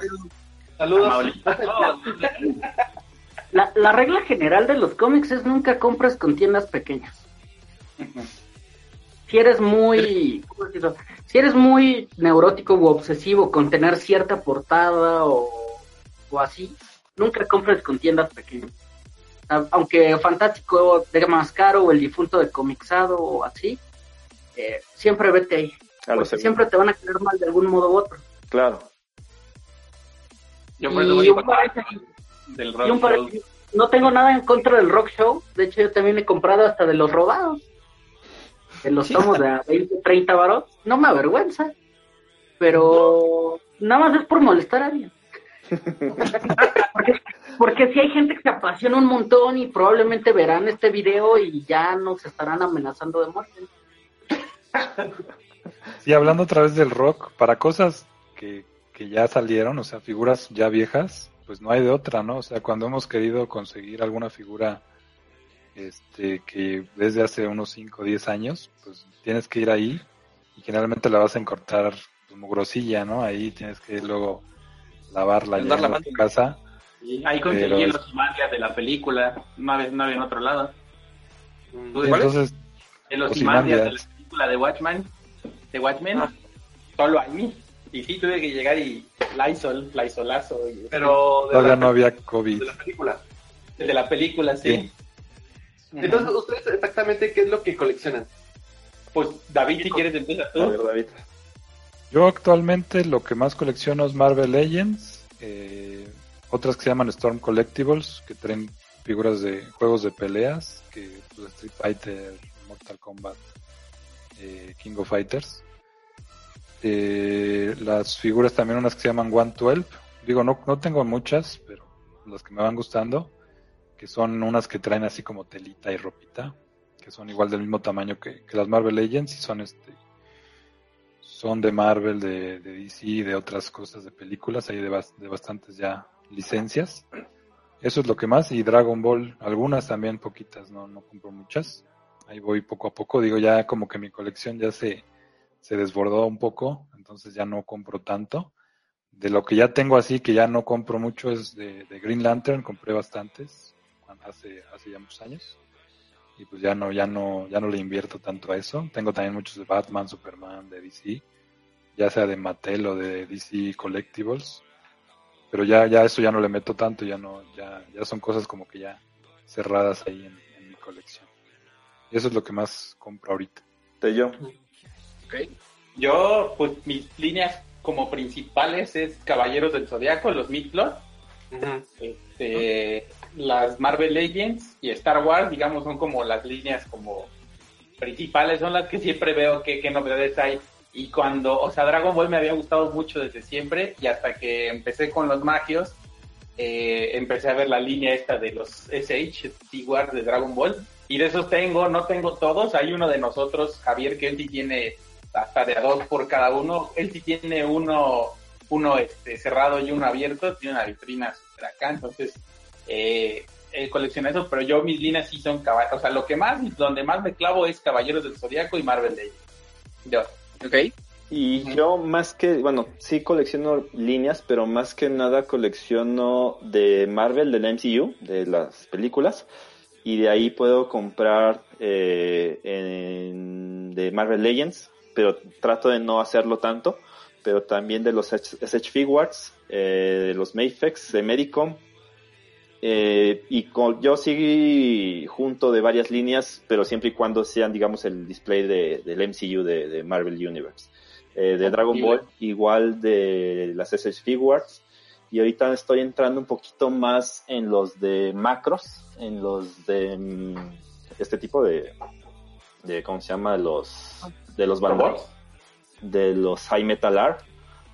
Saludos. La, la regla general de los cómics es nunca compras con tiendas pequeñas. Si eres muy, ¿cómo decirlo? si eres muy neurótico u obsesivo con tener cierta portada o, o así, nunca compres con tiendas pequeñas. A- Aunque Fantástico de más caro o el difunto de Comixado o así, eh, siempre vete ahí. Siempre te van a querer mal de algún modo u otro. Claro. Yo por eso Y voy un Y un par- show. no tengo nada en contra del rock show. De hecho, yo también he comprado hasta de los robados. De los tomos de a 20, 30 varos. No me avergüenza. Pero nada más es por molestar a alguien. porque, si hay gente que se apasiona un montón y probablemente verán este video y ya nos estarán amenazando de muerte. Sí, hablando otra vez del rock, para cosas que, que ya salieron, o sea, figuras ya viejas, pues no hay de otra, ¿no? O sea, cuando hemos querido conseguir alguna figura este que desde hace unos 5 o 10 años, pues tienes que ir ahí y generalmente la vas a encontrar como grosilla, ¿no? Ahí tienes que luego lavarla ya en lavando. tu casa. Y ahí conseguí los mangas de la película, no había, no había en otro lado. Mm. ¿Tú Y ¿Cuál? entonces, En los imandias de la película de Watchmen, de Watchmen, Ah. solo ahí. Y sí, tuve que llegar y Lysol, Lysolazo, y- Pero de todavía la, no había COVID. de la película. de la película, sí. Sí. Entonces, ¿ustedes exactamente qué es lo que coleccionan? Pues David, si quieres empieza A tú. ver, David. Yo actualmente lo que más colecciono es Marvel Legends, eh, otras que se llaman Storm Collectibles, que traen figuras de juegos de peleas, que pues, Street Fighter, Mortal Kombat, eh, King of Fighters. Eh, las figuras también unas que se llaman 112, digo no, no tengo muchas, pero las que me van gustando, que son unas que traen así como telita y ropita, que son igual del mismo tamaño que, las Marvel Legends y son este son de Marvel, de, de DC, de otras cosas, de películas, hay de, de bastantes ya licencias. Eso es lo que más, y Dragon Ball, algunas también, poquitas, no, no compro muchas. Ahí voy poco a poco, digo, ya como que mi colección ya se, se desbordó un poco, entonces ya no compro tanto. De lo que ya tengo así, que ya no compro mucho, es de, Green Lantern, compré bastantes hace, hace ya muchos años. Y pues ya no, ya no, ya no le invierto tanto a eso. Tengo también muchos de Batman, Superman, de DC, ya sea de Mattel o de DC Collectibles. Pero ya, ya eso ya no le meto tanto, ya no, ya, ya son cosas como que ya cerradas ahí en, mi colección. Y eso es lo que más compro ahorita. Tello. Yo, pues mis líneas como principales es Caballeros del Zodiaco, los Midlord, este, las Marvel Legends y Star Wars, digamos, son como las líneas como principales, son las que siempre veo que, qué novedades hay. Y cuando, o sea, Dragon Ball me había gustado mucho desde siempre y hasta que empecé con los magios, eh, empecé a ver la línea esta de los SH, Steward de Dragon Ball. Y de esos tengo, no tengo todos. Hay uno de nosotros, Javier, que él sí tiene hasta de a dos por cada uno. Él sí tiene uno, uno este, cerrado y uno abierto. Tiene una vitrina super acá. Entonces, eh, él colecciona eso. Pero yo mis líneas sí son caballeros. O sea, lo que más, donde más me clavo es Caballeros del Zodiaco y Marvel Legends. Yo. Ok. Y yo más que, bueno, sí colecciono líneas, pero más que nada colecciono de Marvel, del MCU, de las películas, y de ahí puedo comprar eh, en- de Marvel Legends, pero trato de no hacerlo tanto, pero también de los SH Figuarts, eh, de los Mayfex, de Medicom, eh, y con, yo sí junto de varias líneas, pero siempre y cuando sean, digamos, el display de, del MCU de, de Marvel Universe. Eh, de Dragon Ball, igual de las SS Figuarts. Y ahorita estoy entrando un poquito más en los de macros, en los de mm, este tipo de, de ¿cómo se llama? Los, de los Bandai, ¿Robots? de los High Metal Art.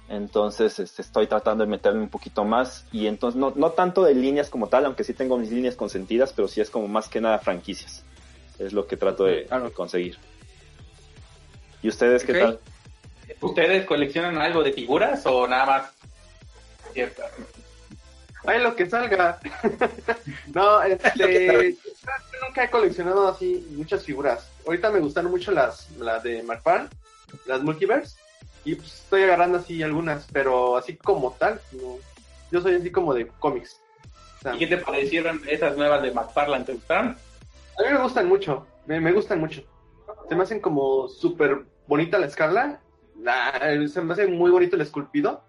Entonces este, estoy tratando de meterme un poquito más y entonces no, no tanto de líneas como tal, aunque sí tengo mis líneas consentidas, pero sí es como más que nada franquicias. Es lo que trato de Claro. conseguir. ¿Y ustedes qué tal? ¿Ustedes coleccionan algo de figuras o nada más? Cierto. Ay, lo que salga. no, este, yo nunca he coleccionado así muchas figuras. Ahorita me gustaron mucho las, las de Marfan, las Multiverse, y pues estoy agarrando así algunas, pero así como tal, no. yo soy así como de cómics. O sea, ¿Y qué te parecieron esas nuevas de McFarlane? ¿Te gustaron? a mí me gustan mucho, me, me gustan mucho. Se me hacen como súper bonita la escala, la- se me hace muy bonito el esculpido,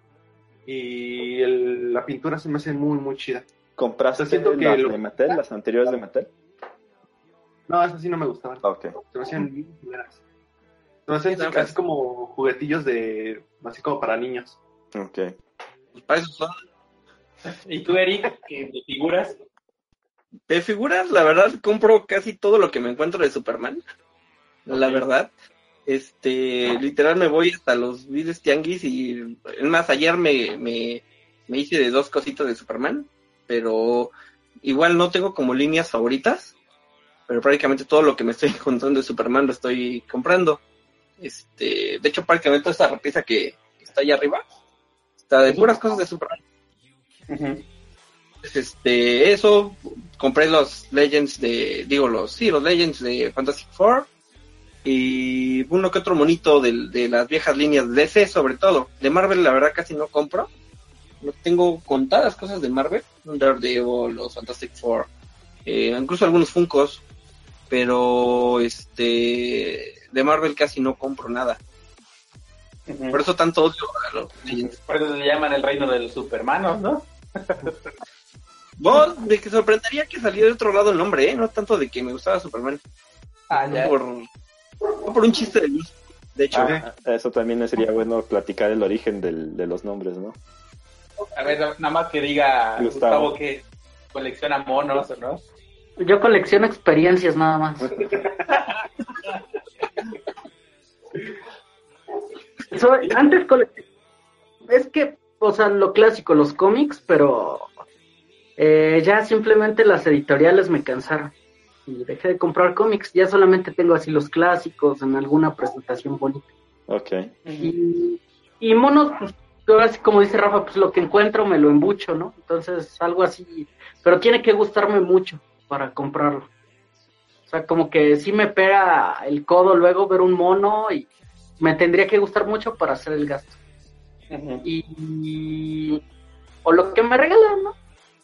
y el- la pintura se me hace muy, muy chida. ¿Compraste siento que las lo- de Mattel, las anteriores de Mattel? No, esas sí no me gustaban. Ok. Se me hacían bien culeras. Se me hacían Sí, así, pues. así como juguetillos de, así como para niños. Ok. Pues para eso son. ¿Y tú, Eric, que de figuras? De figuras, la verdad, compro casi todo lo que me encuentro de Superman. La verdad. Este, literal me voy hasta los videos tianguis y, es más, ayer me, me, me hice de dos cositas de Superman. pero igual no tengo como líneas favoritas, pero prácticamente todo lo que me estoy encontrando de Superman lo estoy comprando. Este, de hecho, prácticamente toda esta repisa que está ahí arriba está de puras cosas de Superman. Pues, Este, eso, compré los Legends de, digo los, sí, los Legends de Fantastic Four y uno que otro monito de, de las viejas líneas de DC sobre todo. De Marvel la verdad casi no compro. No tengo contadas cosas de Marvel, Daredevil, los Fantastic Four, eh, incluso algunos Funkos, pero este de Marvel casi no compro nada. Por eso tanto odio a los. Por eso se llaman el reino de los supermanos, ¿no? Vos, de que sorprendería que saliera de otro lado el nombre, ¿eh? No tanto de que me gustaba Superman. Ah, No ya. por, no por un chiste de luz. De hecho, Ah, Eso también sería bueno platicar el origen del- de los nombres, ¿no? A ver, nada más que diga Gustavo. Gustavo, que colecciona monos, ¿o no? Yo colecciono experiencias nada más. Soy- antes es que, o sea, lo clásico, los cómics, pero eh, ya simplemente las editoriales me cansaron y dejé de comprar cómics. Ya solamente tengo así los clásicos en alguna presentación bonita. Ok. Y, y monos, pues, ahora sí, como dice Rafa, pues lo que encuentro me lo embucho, ¿no? Entonces, algo así, pero tiene que gustarme mucho para comprarlo. O sea, como que sí me pega el codo luego ver un mono y me tendría que gustar mucho para hacer el gasto. Y, o lo que me regalan, ¿no?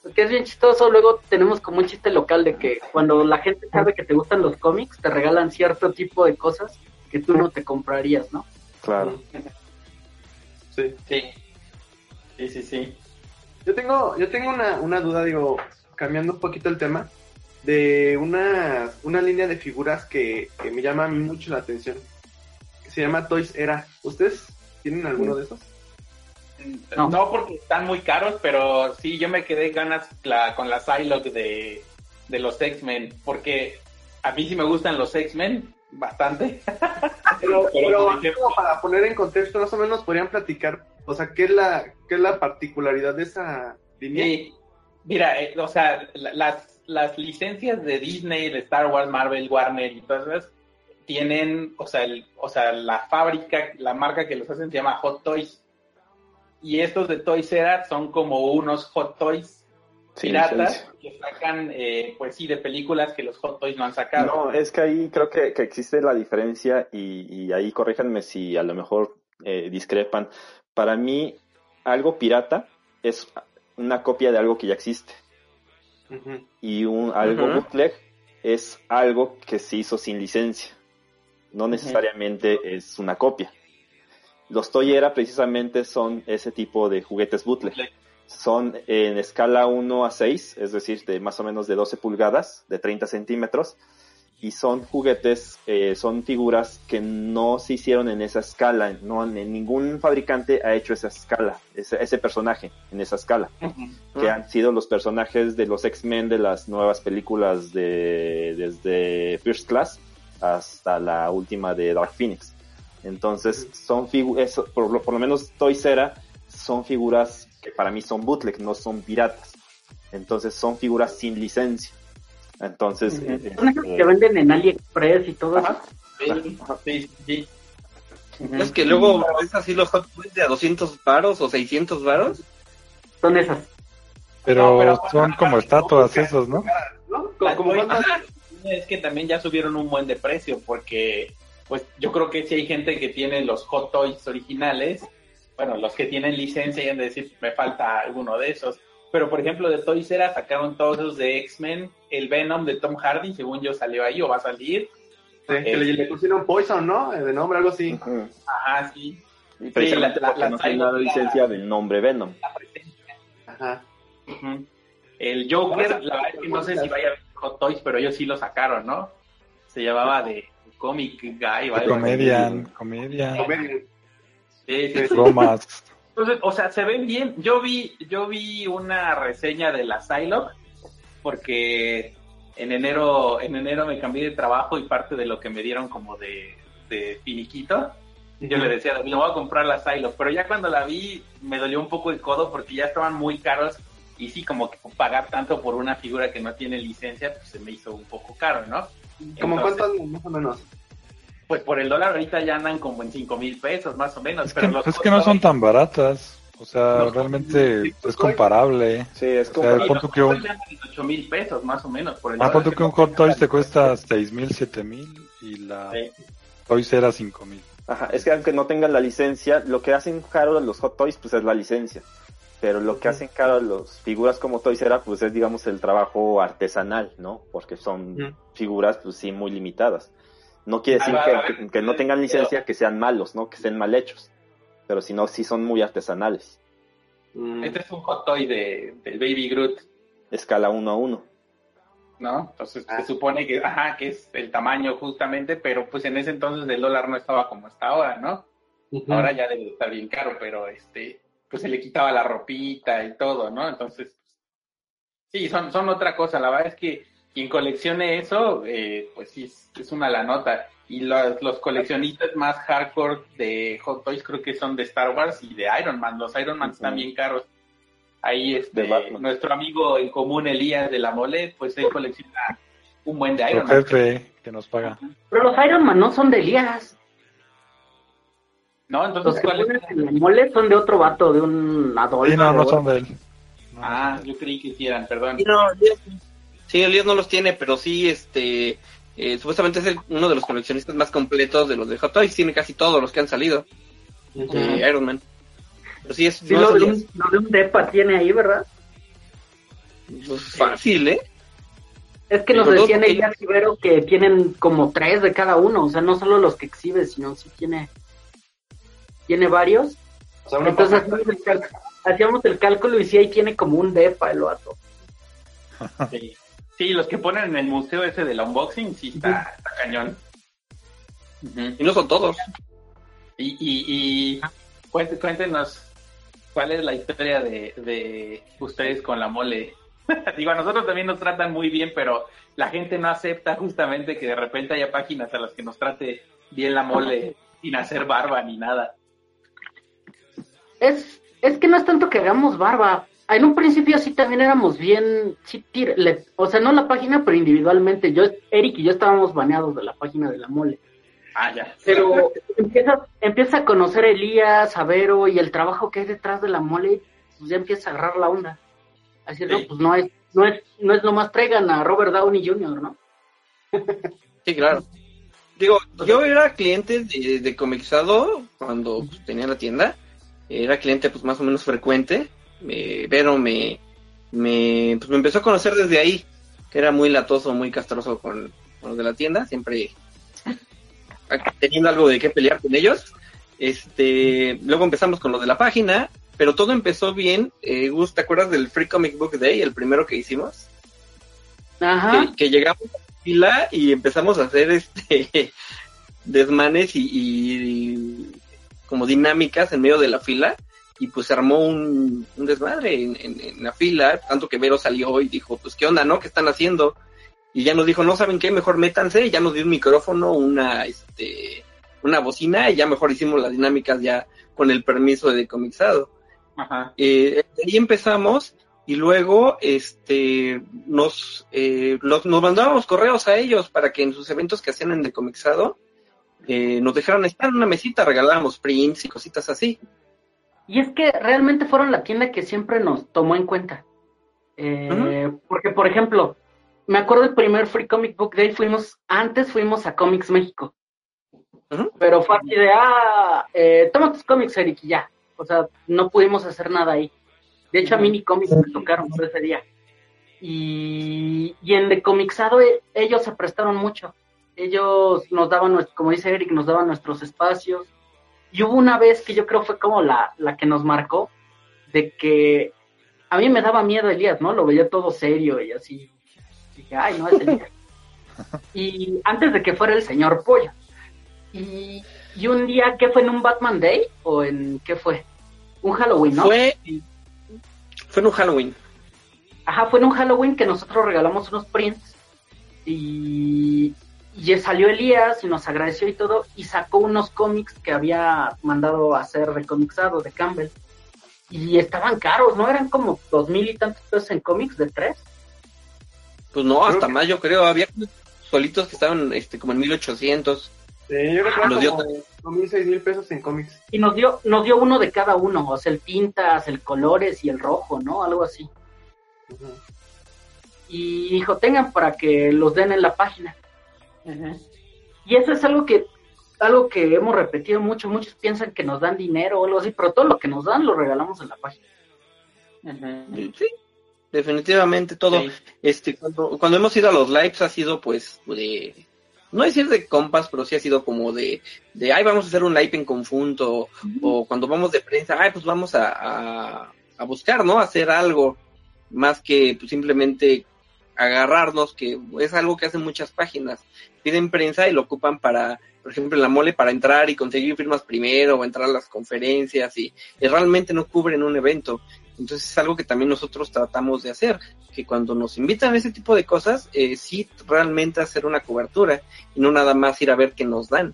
Porque es bien chistoso, luego tenemos como un chiste local de que cuando la gente sabe que te gustan los cómics, te regalan cierto tipo de cosas que tú no te comprarías, ¿no? Claro. Sí. Sí. Sí, sí, sí. Yo tengo, yo tengo una, una duda, digo, cambiando un poquito el tema, de una, una línea de figuras que, que me llama a mí mucho la atención, que se llama Toys Era. ¿Ustedes tienen alguno de esos? No. No. porque están muy caros, pero sí, yo me quedé ganas la- con la Psylocke de, de los X-Men, porque a mí sí me gustan los X-Men bastante. Pero, como para poner en contexto, más o menos podrían platicar, o sea, ¿qué es la, qué es la particularidad de esa línea? Sí, mira, eh, o sea, la- las, las licencias de Disney, de Star Wars, Marvel, Warner y todas esas tienen, o sea, el, o sea, la fábrica, la marca que los hacen se llama Hot Toys. Y estos de Toys Era son como unos Hot Toys piratas que sacan, eh, pues sí, de películas que los Hot Toys no han sacado. No, es que ahí creo que, que existe la diferencia y, y ahí corríjanme si a lo mejor eh, discrepan. Para mí, algo pirata es una copia de algo que ya existe Y un algo bootleg es algo que se hizo sin licencia. No necesariamente es una copia. Los Toyera precisamente son ese tipo de juguetes bootleg. Bootleg. Son en escala 1 a 6, es decir, de más o menos de 12 pulgadas, de 30 centímetros, y son juguetes, eh, son figuras que no se hicieron en esa escala, no, ni- ningún fabricante ha hecho esa escala, ese, ese personaje en esa escala que han sido los personajes de los X-Men de las nuevas películas de desde First Class hasta la última de Dark Phoenix. Entonces, son figuras, por, lo- por lo menos Toys Era, son figuras que para mí son bootleg, no son piratas. Entonces, son figuras sin licencia. Entonces, eh, Son esas eh, que venden en AliExpress y todo eso. Ajá. Sí, sí, sí. es que luego es así los Hot Wheels de a 200 varos o 600 varos. Son esas. Pero, No, pero- son como estatuas esos, ¿no? ¿No? Como, es que también ya subieron un buen de precio porque pues yo creo que si hay gente que tiene los Hot Toys originales, bueno, los que tienen licencia y han de decir, me falta alguno de esos. Pero por ejemplo, de Toys Era sacaron todos los de X-Men, el Venom de Tom Hardy, según yo salió ahí o va a salir. Sí, que le, le pusieron Poison, ¿no? Eh, De nombre, algo así. ujú. Ajá, sí. Y precisamente la- la- porque la no se era- licencia del nombre Venom. La presencia. Ajá. El Joker, la verdad es que no sé si vaya a haber Hot Toys, pero ellos sí lo sacaron, ¿no? Se llamaba de Comic Guy. Comedian, comedian, Comedia. Sí, sí, sí. Entonces, o sea, se ven bien. Yo vi, yo vi una reseña de la Psylocke porque en enero, en enero me cambié de trabajo y parte de lo que me dieron como de, de finiquito, yo le decía, me voy a comprar la Psylocke, pero ya cuando la vi me dolió un poco el codo porque ya estaban muy caros y sí, como que pagar tanto por una figura que no tiene licencia, pues se me hizo un poco caro, ¿no? ¿Como cuánto más o menos? Pues por el dólar ahorita ya andan como en cinco mil pesos, más o menos. Es que, pero los es que no son tan baratas. O sea, No, realmente es comparable. Sí, es O como... sea, que un, Hot Toys andan en ocho mil pesos, más o menos. Por el ah, pon que que un Hot Toys te cuesta seis mil, siete mil y la Sí. Toys era cinco mil. Ajá, es que aunque no tengan la licencia, lo que hacen caro los Hot Toys, pues es la licencia. Pero lo que hacen caro las figuras como Toys era, pues es, digamos, el trabajo artesanal, ¿no? Porque son figuras, pues sí, muy limitadas. No quiere decir Ah, que, no tengan licencia, que sean malos, ¿no? Que estén mal hechos. Pero si no, sí son muy artesanales. Mm. Este es un hot toy de, del Baby Groot, Escala uno a uno. ¿no? Entonces Ah. se supone que, ajá, que es el tamaño justamente, pero pues en ese entonces el dólar no estaba como está ahora, ¿no? Ahora ya debe estar bien caro, pero este, pues se le quitaba la ropita y todo, ¿no? Entonces, sí, son, son otra cosa. La verdad es que quien coleccione eso, eh, pues sí, es, es una la nota. Y los, los coleccionistas más hardcore de Hot Toys creo que son de Star Wars y de Iron Man. Los Iron Man están bien caros. Ahí este, nuestro amigo en común Elías de la Mole, pues él colecciona un buen de Iron Man. jefe que nos paga. Pero los Iron Man no son de Elías. ¿No? Los Entonces, que ¿cuál es? ponen en la mole son de otro vato, de un Adolfo. Sí, no, no son de él. No, Ah, yo creí que sí eran, perdón. Sí, no, Elías- sí, Elías no los tiene, pero sí, este, eh, supuestamente es el- uno de los coleccionistas más completos de los de Hot Toys. Tiene casi todos los que han salido de Iron Man. Pero sí es, Sí, no lo, es de un, lo de un depa tiene ahí, ¿verdad? Pues, fácil, ¿eh? Es que nos decían Elías Ibero que tienen como tres de cada uno, o sea, no solo los que exhibe, sino sí tiene, tiene varios. O sea, Entonces hacíamos el, hacíamos el cálculo y sí ahí tiene como un depa el vato. Sí. Sí, los que ponen en el museo ese del unboxing, sí está, está cañón. Y no son todos. Y, y, y cuént- cuéntenos cuál es la historia de, de ustedes con la mole. Digo, a nosotros también nos tratan muy bien, pero la gente no acepta justamente que de repente haya páginas a las que nos trate bien la mole sin hacer barba ni nada. Es, es que no es tanto que hagamos barba. En un principio sí también éramos bien, sí, le- o sea, no la página, pero individualmente. Yo, Eric y yo estábamos baneados de la página de la mole. Ah, ya. Pero empieza, empieza a conocer a Elías, a Vero y el trabajo que hay detrás de la mole, pues ya empieza a agarrar la onda. Así, no, Sí. pues no es, no es, no es nomás traigan a Robert Downey Jr., ¿no? Sí, claro. Digo, yo era cliente de, de Comixado cuando pues, tenía la tienda. Era cliente pues más o menos frecuente. Eh, pero me, me, pues, me empezó a conocer desde ahí. Que era muy latoso, muy castroso con, con los de la tienda. Siempre teniendo algo de qué pelear con ellos. Este, luego empezamos con lo de la página. Pero todo empezó bien. Eh, Gus, ¿te acuerdas del Free Comic Book Day, el primero que hicimos? Ajá. que, que llegamos a la fila y empezamos a hacer este desmanes y, y como dinámicas en medio de la fila y pues se armó un, un desmadre en, en- en la fila, tanto que Vero salió y dijo, pues qué onda, ¿no? ¿Qué están haciendo? Y ya nos dijo, no saben qué, mejor métanse, y ya nos dio un micrófono, una, este, una bocina, y ya mejor hicimos las dinámicas ya con el permiso de Comixado. Ajá. Eh, de ahí empezamos y luego este nos eh, los- nos mandábamos correos a ellos para que en sus eventos que hacían en Decomixado eh, nos dejaran estar en una mesita, regalábamos prints y cositas así. Y es que realmente fueron la tienda que siempre nos tomó en cuenta. Eh, Porque, por ejemplo, me acuerdo el primer Free Comic Book Day, fuimos, antes fuimos a Comics México. Pero fue así de, ah, eh, toma tus cómics, Eric, y ya. O sea, no pudimos hacer nada ahí. De hecho, a mí ni cómics me tocaron por ese día. Y, y en Decomixado eh, ellos se prestaron mucho. Ellos nos daban, como dice Eric, nos daban nuestros espacios. Y hubo una vez que yo creo fue como la, la que nos marcó, de que a mí me daba miedo Elías, ¿no? Lo veía todo serio y así. Dije, ay, no es Elías. y antes de que fuera el señor Pollo. Y, y un día, ¿qué fue en un Batman Day? ¿O en qué fue? Un Halloween, ¿no? Fue, fue en un Halloween. Ajá, fue en un Halloween que nosotros regalamos unos prints y, y salió Elías y nos agradeció y todo y sacó unos cómics que había mandado a hacer recomixado de Campbell. y estaban caros, ¿no? Eran como dos mil y tantos pesos en cómics de tres. Pues no, hasta más yo creo, había solitos que estaban este como en 1800. Sí, yo creo que Nos dio- como seis mil pesos en cómics. Y nos dio, nos dio uno de cada uno, o sea, el tintas, el colores y el rojo, ¿no? Algo así. Y dijo, tengan para que los den en la página. Y eso es algo que, algo que hemos repetido mucho, muchos piensan que nos dan dinero o algo así, pero todo lo que nos dan lo regalamos en la página. Sí, definitivamente todo. Sí. Este, cuando, cuando hemos ido a los lives ha sido pues de, no decir de compas, pero sí ha sido como de, de ay, vamos a hacer un live en conjunto, o cuando vamos de prensa, ay, pues vamos a, a, a buscar, ¿no? Hacer algo, más que pues, simplemente agarrarnos, que es algo que hacen muchas páginas. Piden prensa y lo ocupan para, por ejemplo, la mole para entrar y conseguir firmas primero, o entrar a las conferencias, y, y realmente no cubren un evento. Entonces es algo que también nosotros tratamos de hacer, que cuando nos invitan a ese tipo de cosas, eh, sí realmente hacer una cobertura y no nada más ir a ver qué nos dan.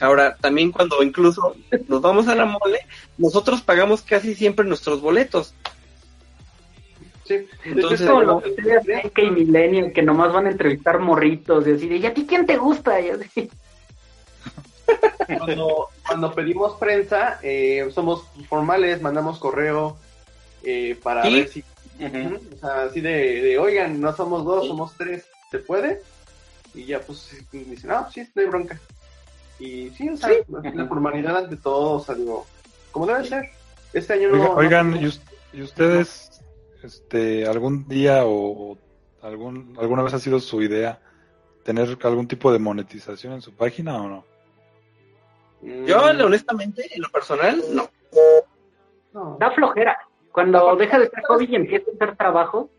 Ahora, también cuando incluso nos vamos a la mole, nosotros pagamos casi siempre nuestros boletos. Sí, Entonces, es Como los de y Millennial que nomás van a entrevistar morritos y así de, ¿y a ti quién te gusta? Y así. cuando, cuando pedimos prensa, eh, somos formales, mandamos correo eh, para Sí. ver si, o sea, así de, de, oigan, no somos dos, Sí. somos tres, ¿se puede? Y ya pues sí, dicen, no, sí, no hay bronca. Y sí, o sea, Sí. la formalidad ante todo, o sea, digo, como debe ser. Este año no... oigan, no- ¿y, us- y ustedes, este, algún día o, o algún, alguna vez ha sido su idea tener algún tipo de monetización en su página o no? Mm, Yo, honestamente, en lo personal, no. no. Da flojera. Cuando deja de ser hobby y empieza a ser trabajo.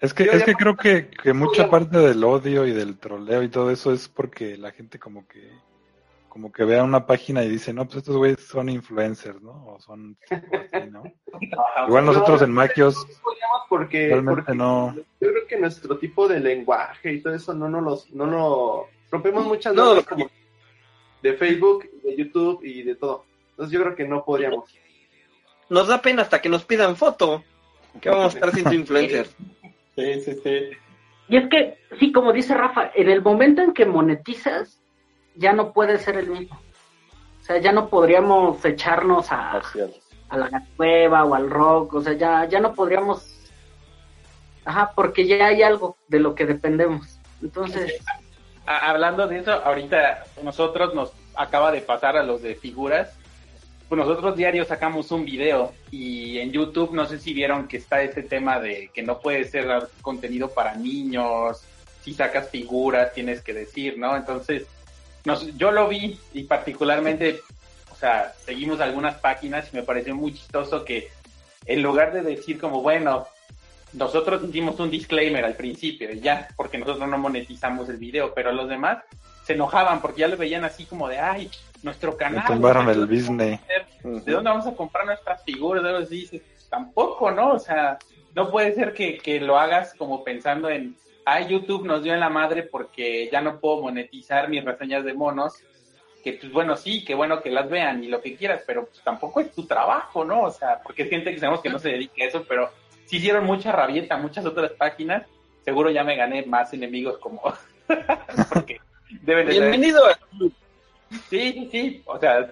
Es que, Yo es que creo que, que mucha parte del odio y del troleo y todo eso es porque la gente como que como que vea una página y dice, no, pues estos güeyes son influencers, ¿no? O son o así, ¿no? Igual nosotros en Maquios podríamos porque, realmente porque no... yo creo que nuestro tipo de lenguaje y todo eso no nos los, no lo rompemos muchas No, normas lo- como de Facebook, de YouTube y de todo. Entonces yo creo que no podríamos. Nos da pena hasta que nos pidan foto. Que vamos a estar siendo influencers. Sí, sí, sí. Y es que, sí, como dice Rafa, en el momento en que monetizas, ya no puede ser el mismo. O sea, ya no podríamos echarnos a, a la cueva o al rock, o sea, ya, ya no podríamos... Ajá, porque ya hay algo de lo que dependemos. Entonces, hablando de eso, ahorita nosotros nos acaba de pasar a los de figuras. Pues nosotros diario sacamos un video y en YouTube no sé si vieron que está ese tema de que no puede ser contenido para niños, si sacas figuras tienes que decir, ¿no? Entonces, nos, yo lo vi y particularmente, o sea, seguimos algunas páginas y me pareció muy chistoso que en lugar de decir como, bueno, nosotros hicimos un disclaimer al principio, y ya, porque nosotros no monetizamos el video, pero los demás se enojaban porque ya lo veían así como de, ay, nuestro Me canal. tumbaron ¿de el dónde business. vamos a hacer- ¿De dónde vamos a comprar nuestras figuras? Algo así, dices, "Pues tampoco, ¿no? O sea, no puede ser que, que lo hagas como pensando en, ay, YouTube nos dio en la madre porque ya no puedo monetizar mis reseñas de monos. Que pues bueno, sí, qué bueno que las vean y lo que quieras, pero pues tampoco es tu trabajo, ¿no? O sea, porque es gente que sabemos que no se dedica a eso, pero sí hicieron mucha rabieta muchas otras páginas. Seguro ya me gané más enemigos como... porque deben de saber- Bienvenido al club. Sí, sí. O sea,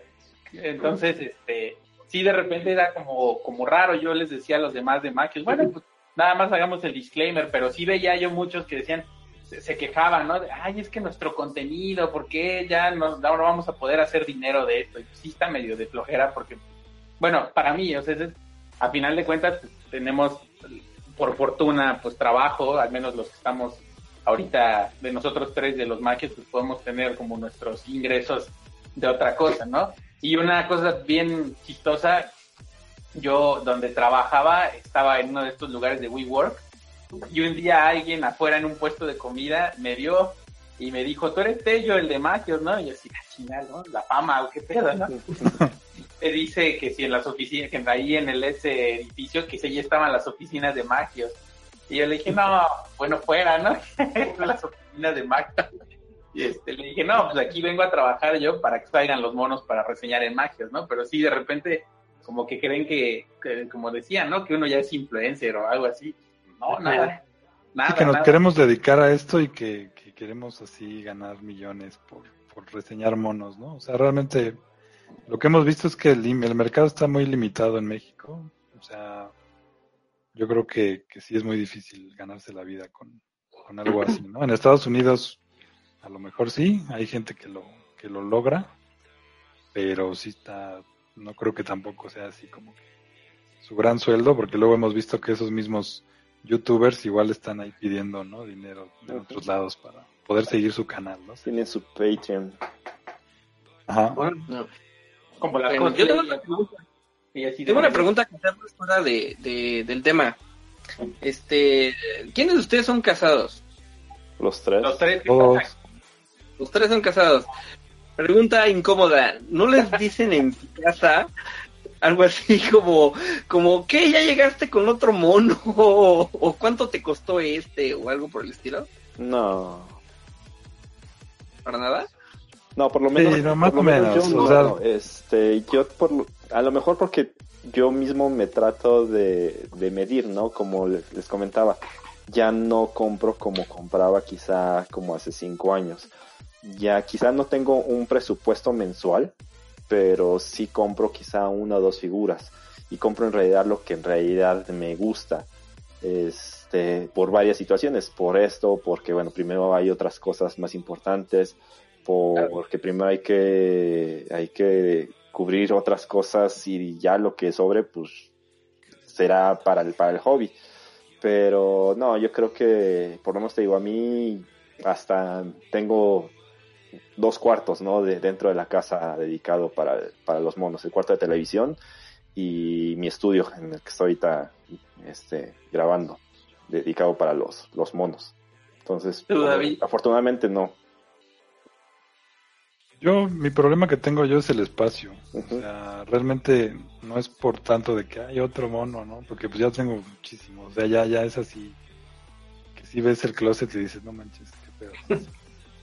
entonces, este, sí, de repente era como, como raro. Yo les decía a los demás de Maquios, bueno, pues nada más hagamos el disclaimer, pero sí veía yo muchos que decían, se, quejaban, ¿no? Ay, es que nuestro contenido, ¿por qué ya no, vamos a poder hacer dinero de esto? Y sí está medio de flojera porque, bueno, para mí, o sea, a final de cuentas, pues, tenemos, por fortuna, pues trabajo, al menos los que estamos ahorita de nosotros tres de los maquios, pues podemos tener como nuestros ingresos de otra cosa, ¿no? Y una cosa bien chistosa, yo donde trabajaba estaba en uno de estos lugares de WeWork y un día alguien afuera en un puesto de comida me vio y me dijo, tú eres Tello, el de Magios, ¿no? Y yo así, ah, chingada, ¿no? La fama, o qué pedo, ¿no? me dice que si en las oficinas, que ahí en el ese edificio, que si allí estaban las oficinas de Magios. Y yo le dije, no, bueno, fuera, ¿no? las oficinas de Magios. Y este, le dije, no, pues aquí vengo a trabajar yo para que salgan los monos para reseñar en Magios, ¿no? Pero sí, de repente como que creen que, que, como decía, ¿no? Que uno ya es influencer o algo así. No, nada. Nada, Sí, que nos nada. queremos dedicar a esto y que, que queremos así ganar millones por, por reseñar monos, ¿no? O sea, realmente lo que hemos visto es que el, el mercado está muy limitado en México. O sea, yo creo que, que sí es muy difícil ganarse la vida con, con algo así, ¿no? En Estados Unidos a lo mejor sí, hay gente que lo, que lo logra, pero sí está, no creo que tampoco sea así como que su gran sueldo, porque luego hemos visto que esos mismos youtubers igual están ahí pidiendo no dinero de otros lados para poder seguir su canal, ¿no? Tienen su Patreon. Ajá. No. Como Bueno, cosas. yo tengo una pregunta. Tengo una que está fuera de, de- del tema. Este, ¿quiénes de ustedes son casados? Los tres. Los tres Los tres son casados. Pregunta incómoda. ¿No les dicen en casa algo así como, como ¿qué? ¿Ya llegaste con otro mono? O, ¿cuánto te costó este? O algo por el estilo. No. ¿Para nada? No, por lo Sí, menos. no, más por lo o menos menos, yo o no, sea- no, este, yo por lo- a lo mejor porque yo mismo me trato de, de medir, ¿no? Como les, les comentaba, ya no compro como compraba quizá como hace cinco años. Ya quizá no tengo un presupuesto mensual, pero sí compro quizá una o dos figuras. Y compro en realidad lo que en realidad me gusta. Este, por varias situaciones, por esto, porque bueno, primero hay otras cosas más importantes, porque primero hay que hay que cubrir otras cosas y ya lo que sobre pues será para el para el hobby. Pero no yo creo que por lo menos te digo a mí hasta tengo dos cuartos no de dentro de la casa dedicado para para los monos el cuarto de televisión y mi estudio en el que estoy ahorita este grabando dedicado para los los monos entonces David. afortunadamente no Yo, mi problema que tengo yo es el espacio. O sea, realmente no es por tanto de que hay otro mono, ¿no? Porque pues ya tengo muchísimos. O sea, ya, ya es así. Que si ves el closet y dices, no manches, qué pedo.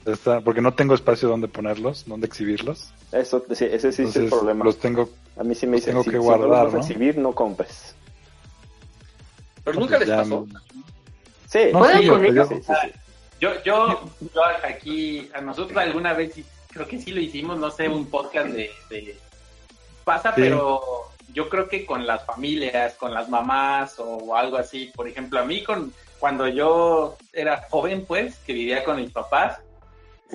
Está- porque no tengo espacio donde ponerlos, donde exhibirlos. Eso, sí, ese sí es el problema. los tengo A mí sí me dicen, tengo si, que si guardar, no los vas a ¿no? exhibir, no compres. Pero nunca pues, les pasó. Sí, No, ¿Pueden sí, yo- sí, sí, sí. Yo, yo, yo aquí, a nosotros alguna vez, creo que sí lo hicimos, no sé, un podcast de... de- pasa, Sí. pero yo creo que con las familias, con las mamás o algo así, por ejemplo, a mí con cuando yo era joven, pues, que vivía con mis papás,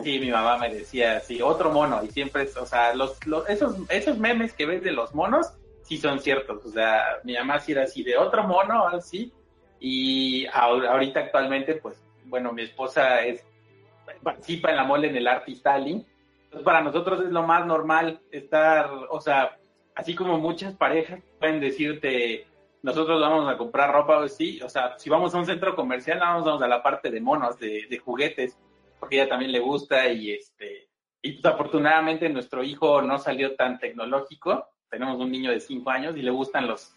sí, mi mamá me decía, sí, otro mono, y siempre, o sea, los, los, esos, esos memes que ves de los monos, sí son ciertos, o sea, mi mamá sí era así, de otro mono, así, y ahor- ahorita actualmente, pues, bueno, mi esposa es participa en la mole en el art styling. Entonces, para nosotros es lo más normal estar, o sea, así como muchas parejas pueden decirte, nosotros vamos a comprar ropa, o sí, o sea, si vamos a un centro comercial, vamos, vamos a la parte de monos, de, de juguetes, porque ella también le gusta y este, y pues, afortunadamente nuestro hijo no salió tan tecnológico, tenemos un niño de 5 años y le gustan los,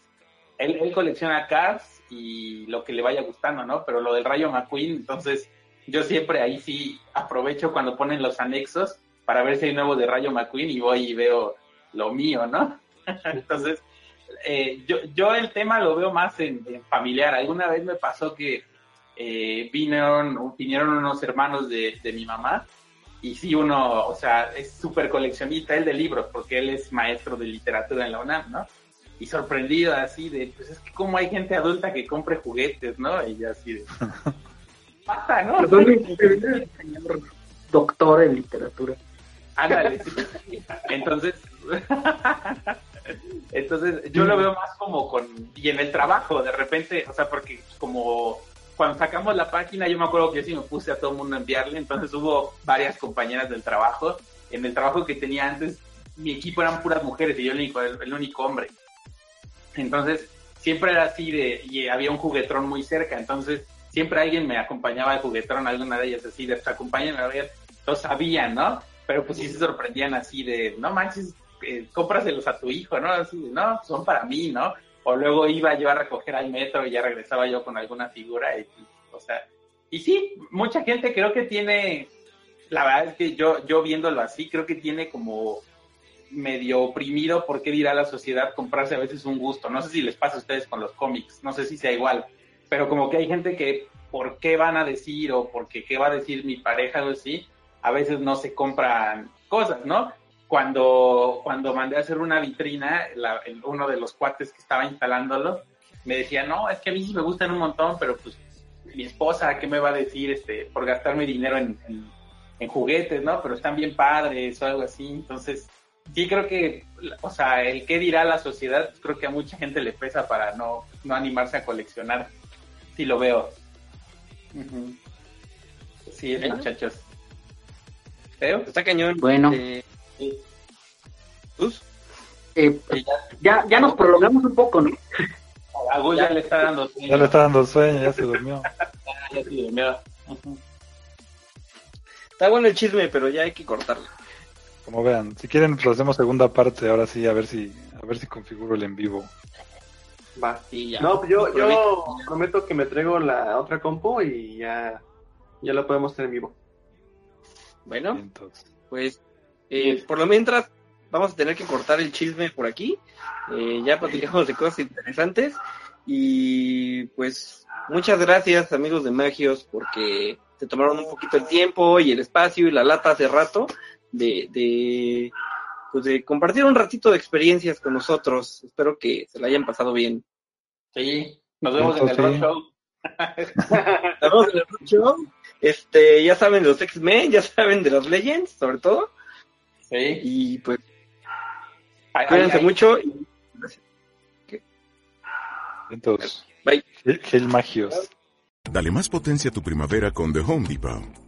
él, él colecciona cars y lo que le vaya gustando, ¿no? Pero lo del Rayo McQueen, entonces yo siempre ahí sí aprovecho cuando ponen los anexos para ver si hay nuevo de Rayo McQueen y voy y veo lo mío, ¿no? entonces, eh, yo, yo el tema lo veo más en, en familiar. Alguna vez me pasó que eh, vinieron, vinieron unos hermanos de, de mi mamá y sí uno, o sea, es súper coleccionista él de libros porque él es maestro de literatura en la UNAM, ¿no? y sorprendido así de, pues es que como hay gente adulta que compre juguetes, ¿no? Y yo así de, pasa, ¿no? Este, señor doctor en literatura. Ándale, sí. Entonces, entonces yo lo veo más como con, y en el trabajo, de repente, o sea, porque como cuando sacamos la página, yo me acuerdo que yo sí me puse a todo el mundo a enviarle, entonces hubo varias compañeras del trabajo, en el trabajo que tenía antes, mi equipo eran puras mujeres y yo el único, el, único hombre. Entonces, siempre era así de, y había un juguetrón muy cerca, entonces siempre alguien me acompañaba al juguetrón, alguna de ellas así, de, te acompañan a ver, todos sabían, ¿no? Pero pues sí se sorprendían así de, no manches, eh, cómpraselos a tu hijo, ¿no? Así de, no, son para mí, ¿no? O luego iba yo a recoger al metro y ya regresaba yo con alguna figura, o sea, y sí, mucha gente creo que tiene, la verdad es que yo, yo viéndolo así, creo que tiene como medio oprimido por qué dirá la sociedad comprarse a veces un gusto. No sé si les pasa a ustedes con los cómics, no sé si sea igual, pero como que hay gente que por qué van a decir o porque qué va a decir mi pareja o así, a veces no se compran cosas, ¿no? Cuando, cuando mandé a hacer una vitrina, uno de los cuates que estaba instalándolo me decía, no, es que a mí sí me gustan un montón, pero pues mi esposa, ¿qué me va a decir este por gastarme dinero en, en juguetes, ¿no? Pero están bien padres o algo así. Entonces, sí creo que, o sea, el qué dirá la sociedad, creo que a mucha gente le pesa para no, no animarse a coleccionar. Sí lo veo. Sí, muchachos. ¿Veo? Está cañón. Bueno. Eh, eh, ya, ya nos prolongamos un poco, ¿no? A Gus ya, le está dando sueño. Ya le está dando sueño, ya se durmió. ya se durmió. Está bueno el chisme, pero ya hay que cortarlo. Como vean, si quieren pues hacemos segunda parte, ahora sí, a ver si a ver si configuro el en vivo. Va. No, pues yo, yo prometo que me traigo la otra compu y ya, ya lo podemos tener en vivo. Bueno, pues eh, por lo mientras vamos a tener que cortar el chisme por aquí. Eh, ya platicamos de cosas interesantes y pues muchas gracias amigos de Magios porque se tomaron un poquito el tiempo y el espacio y la lata hace rato de, de, pues de compartir un ratito de experiencias con nosotros. Espero que se la hayan pasado bien. Sí, nos vemos en el rock show. nos vemos en el rock show. Este, ya saben de los X-Men, ya saben de los Legends, sobre todo. Sí. Y pues, cuídense mucho. Y... Entonces, Bye. Gel Magios. Dale más potencia a tu primavera con The Home Depot.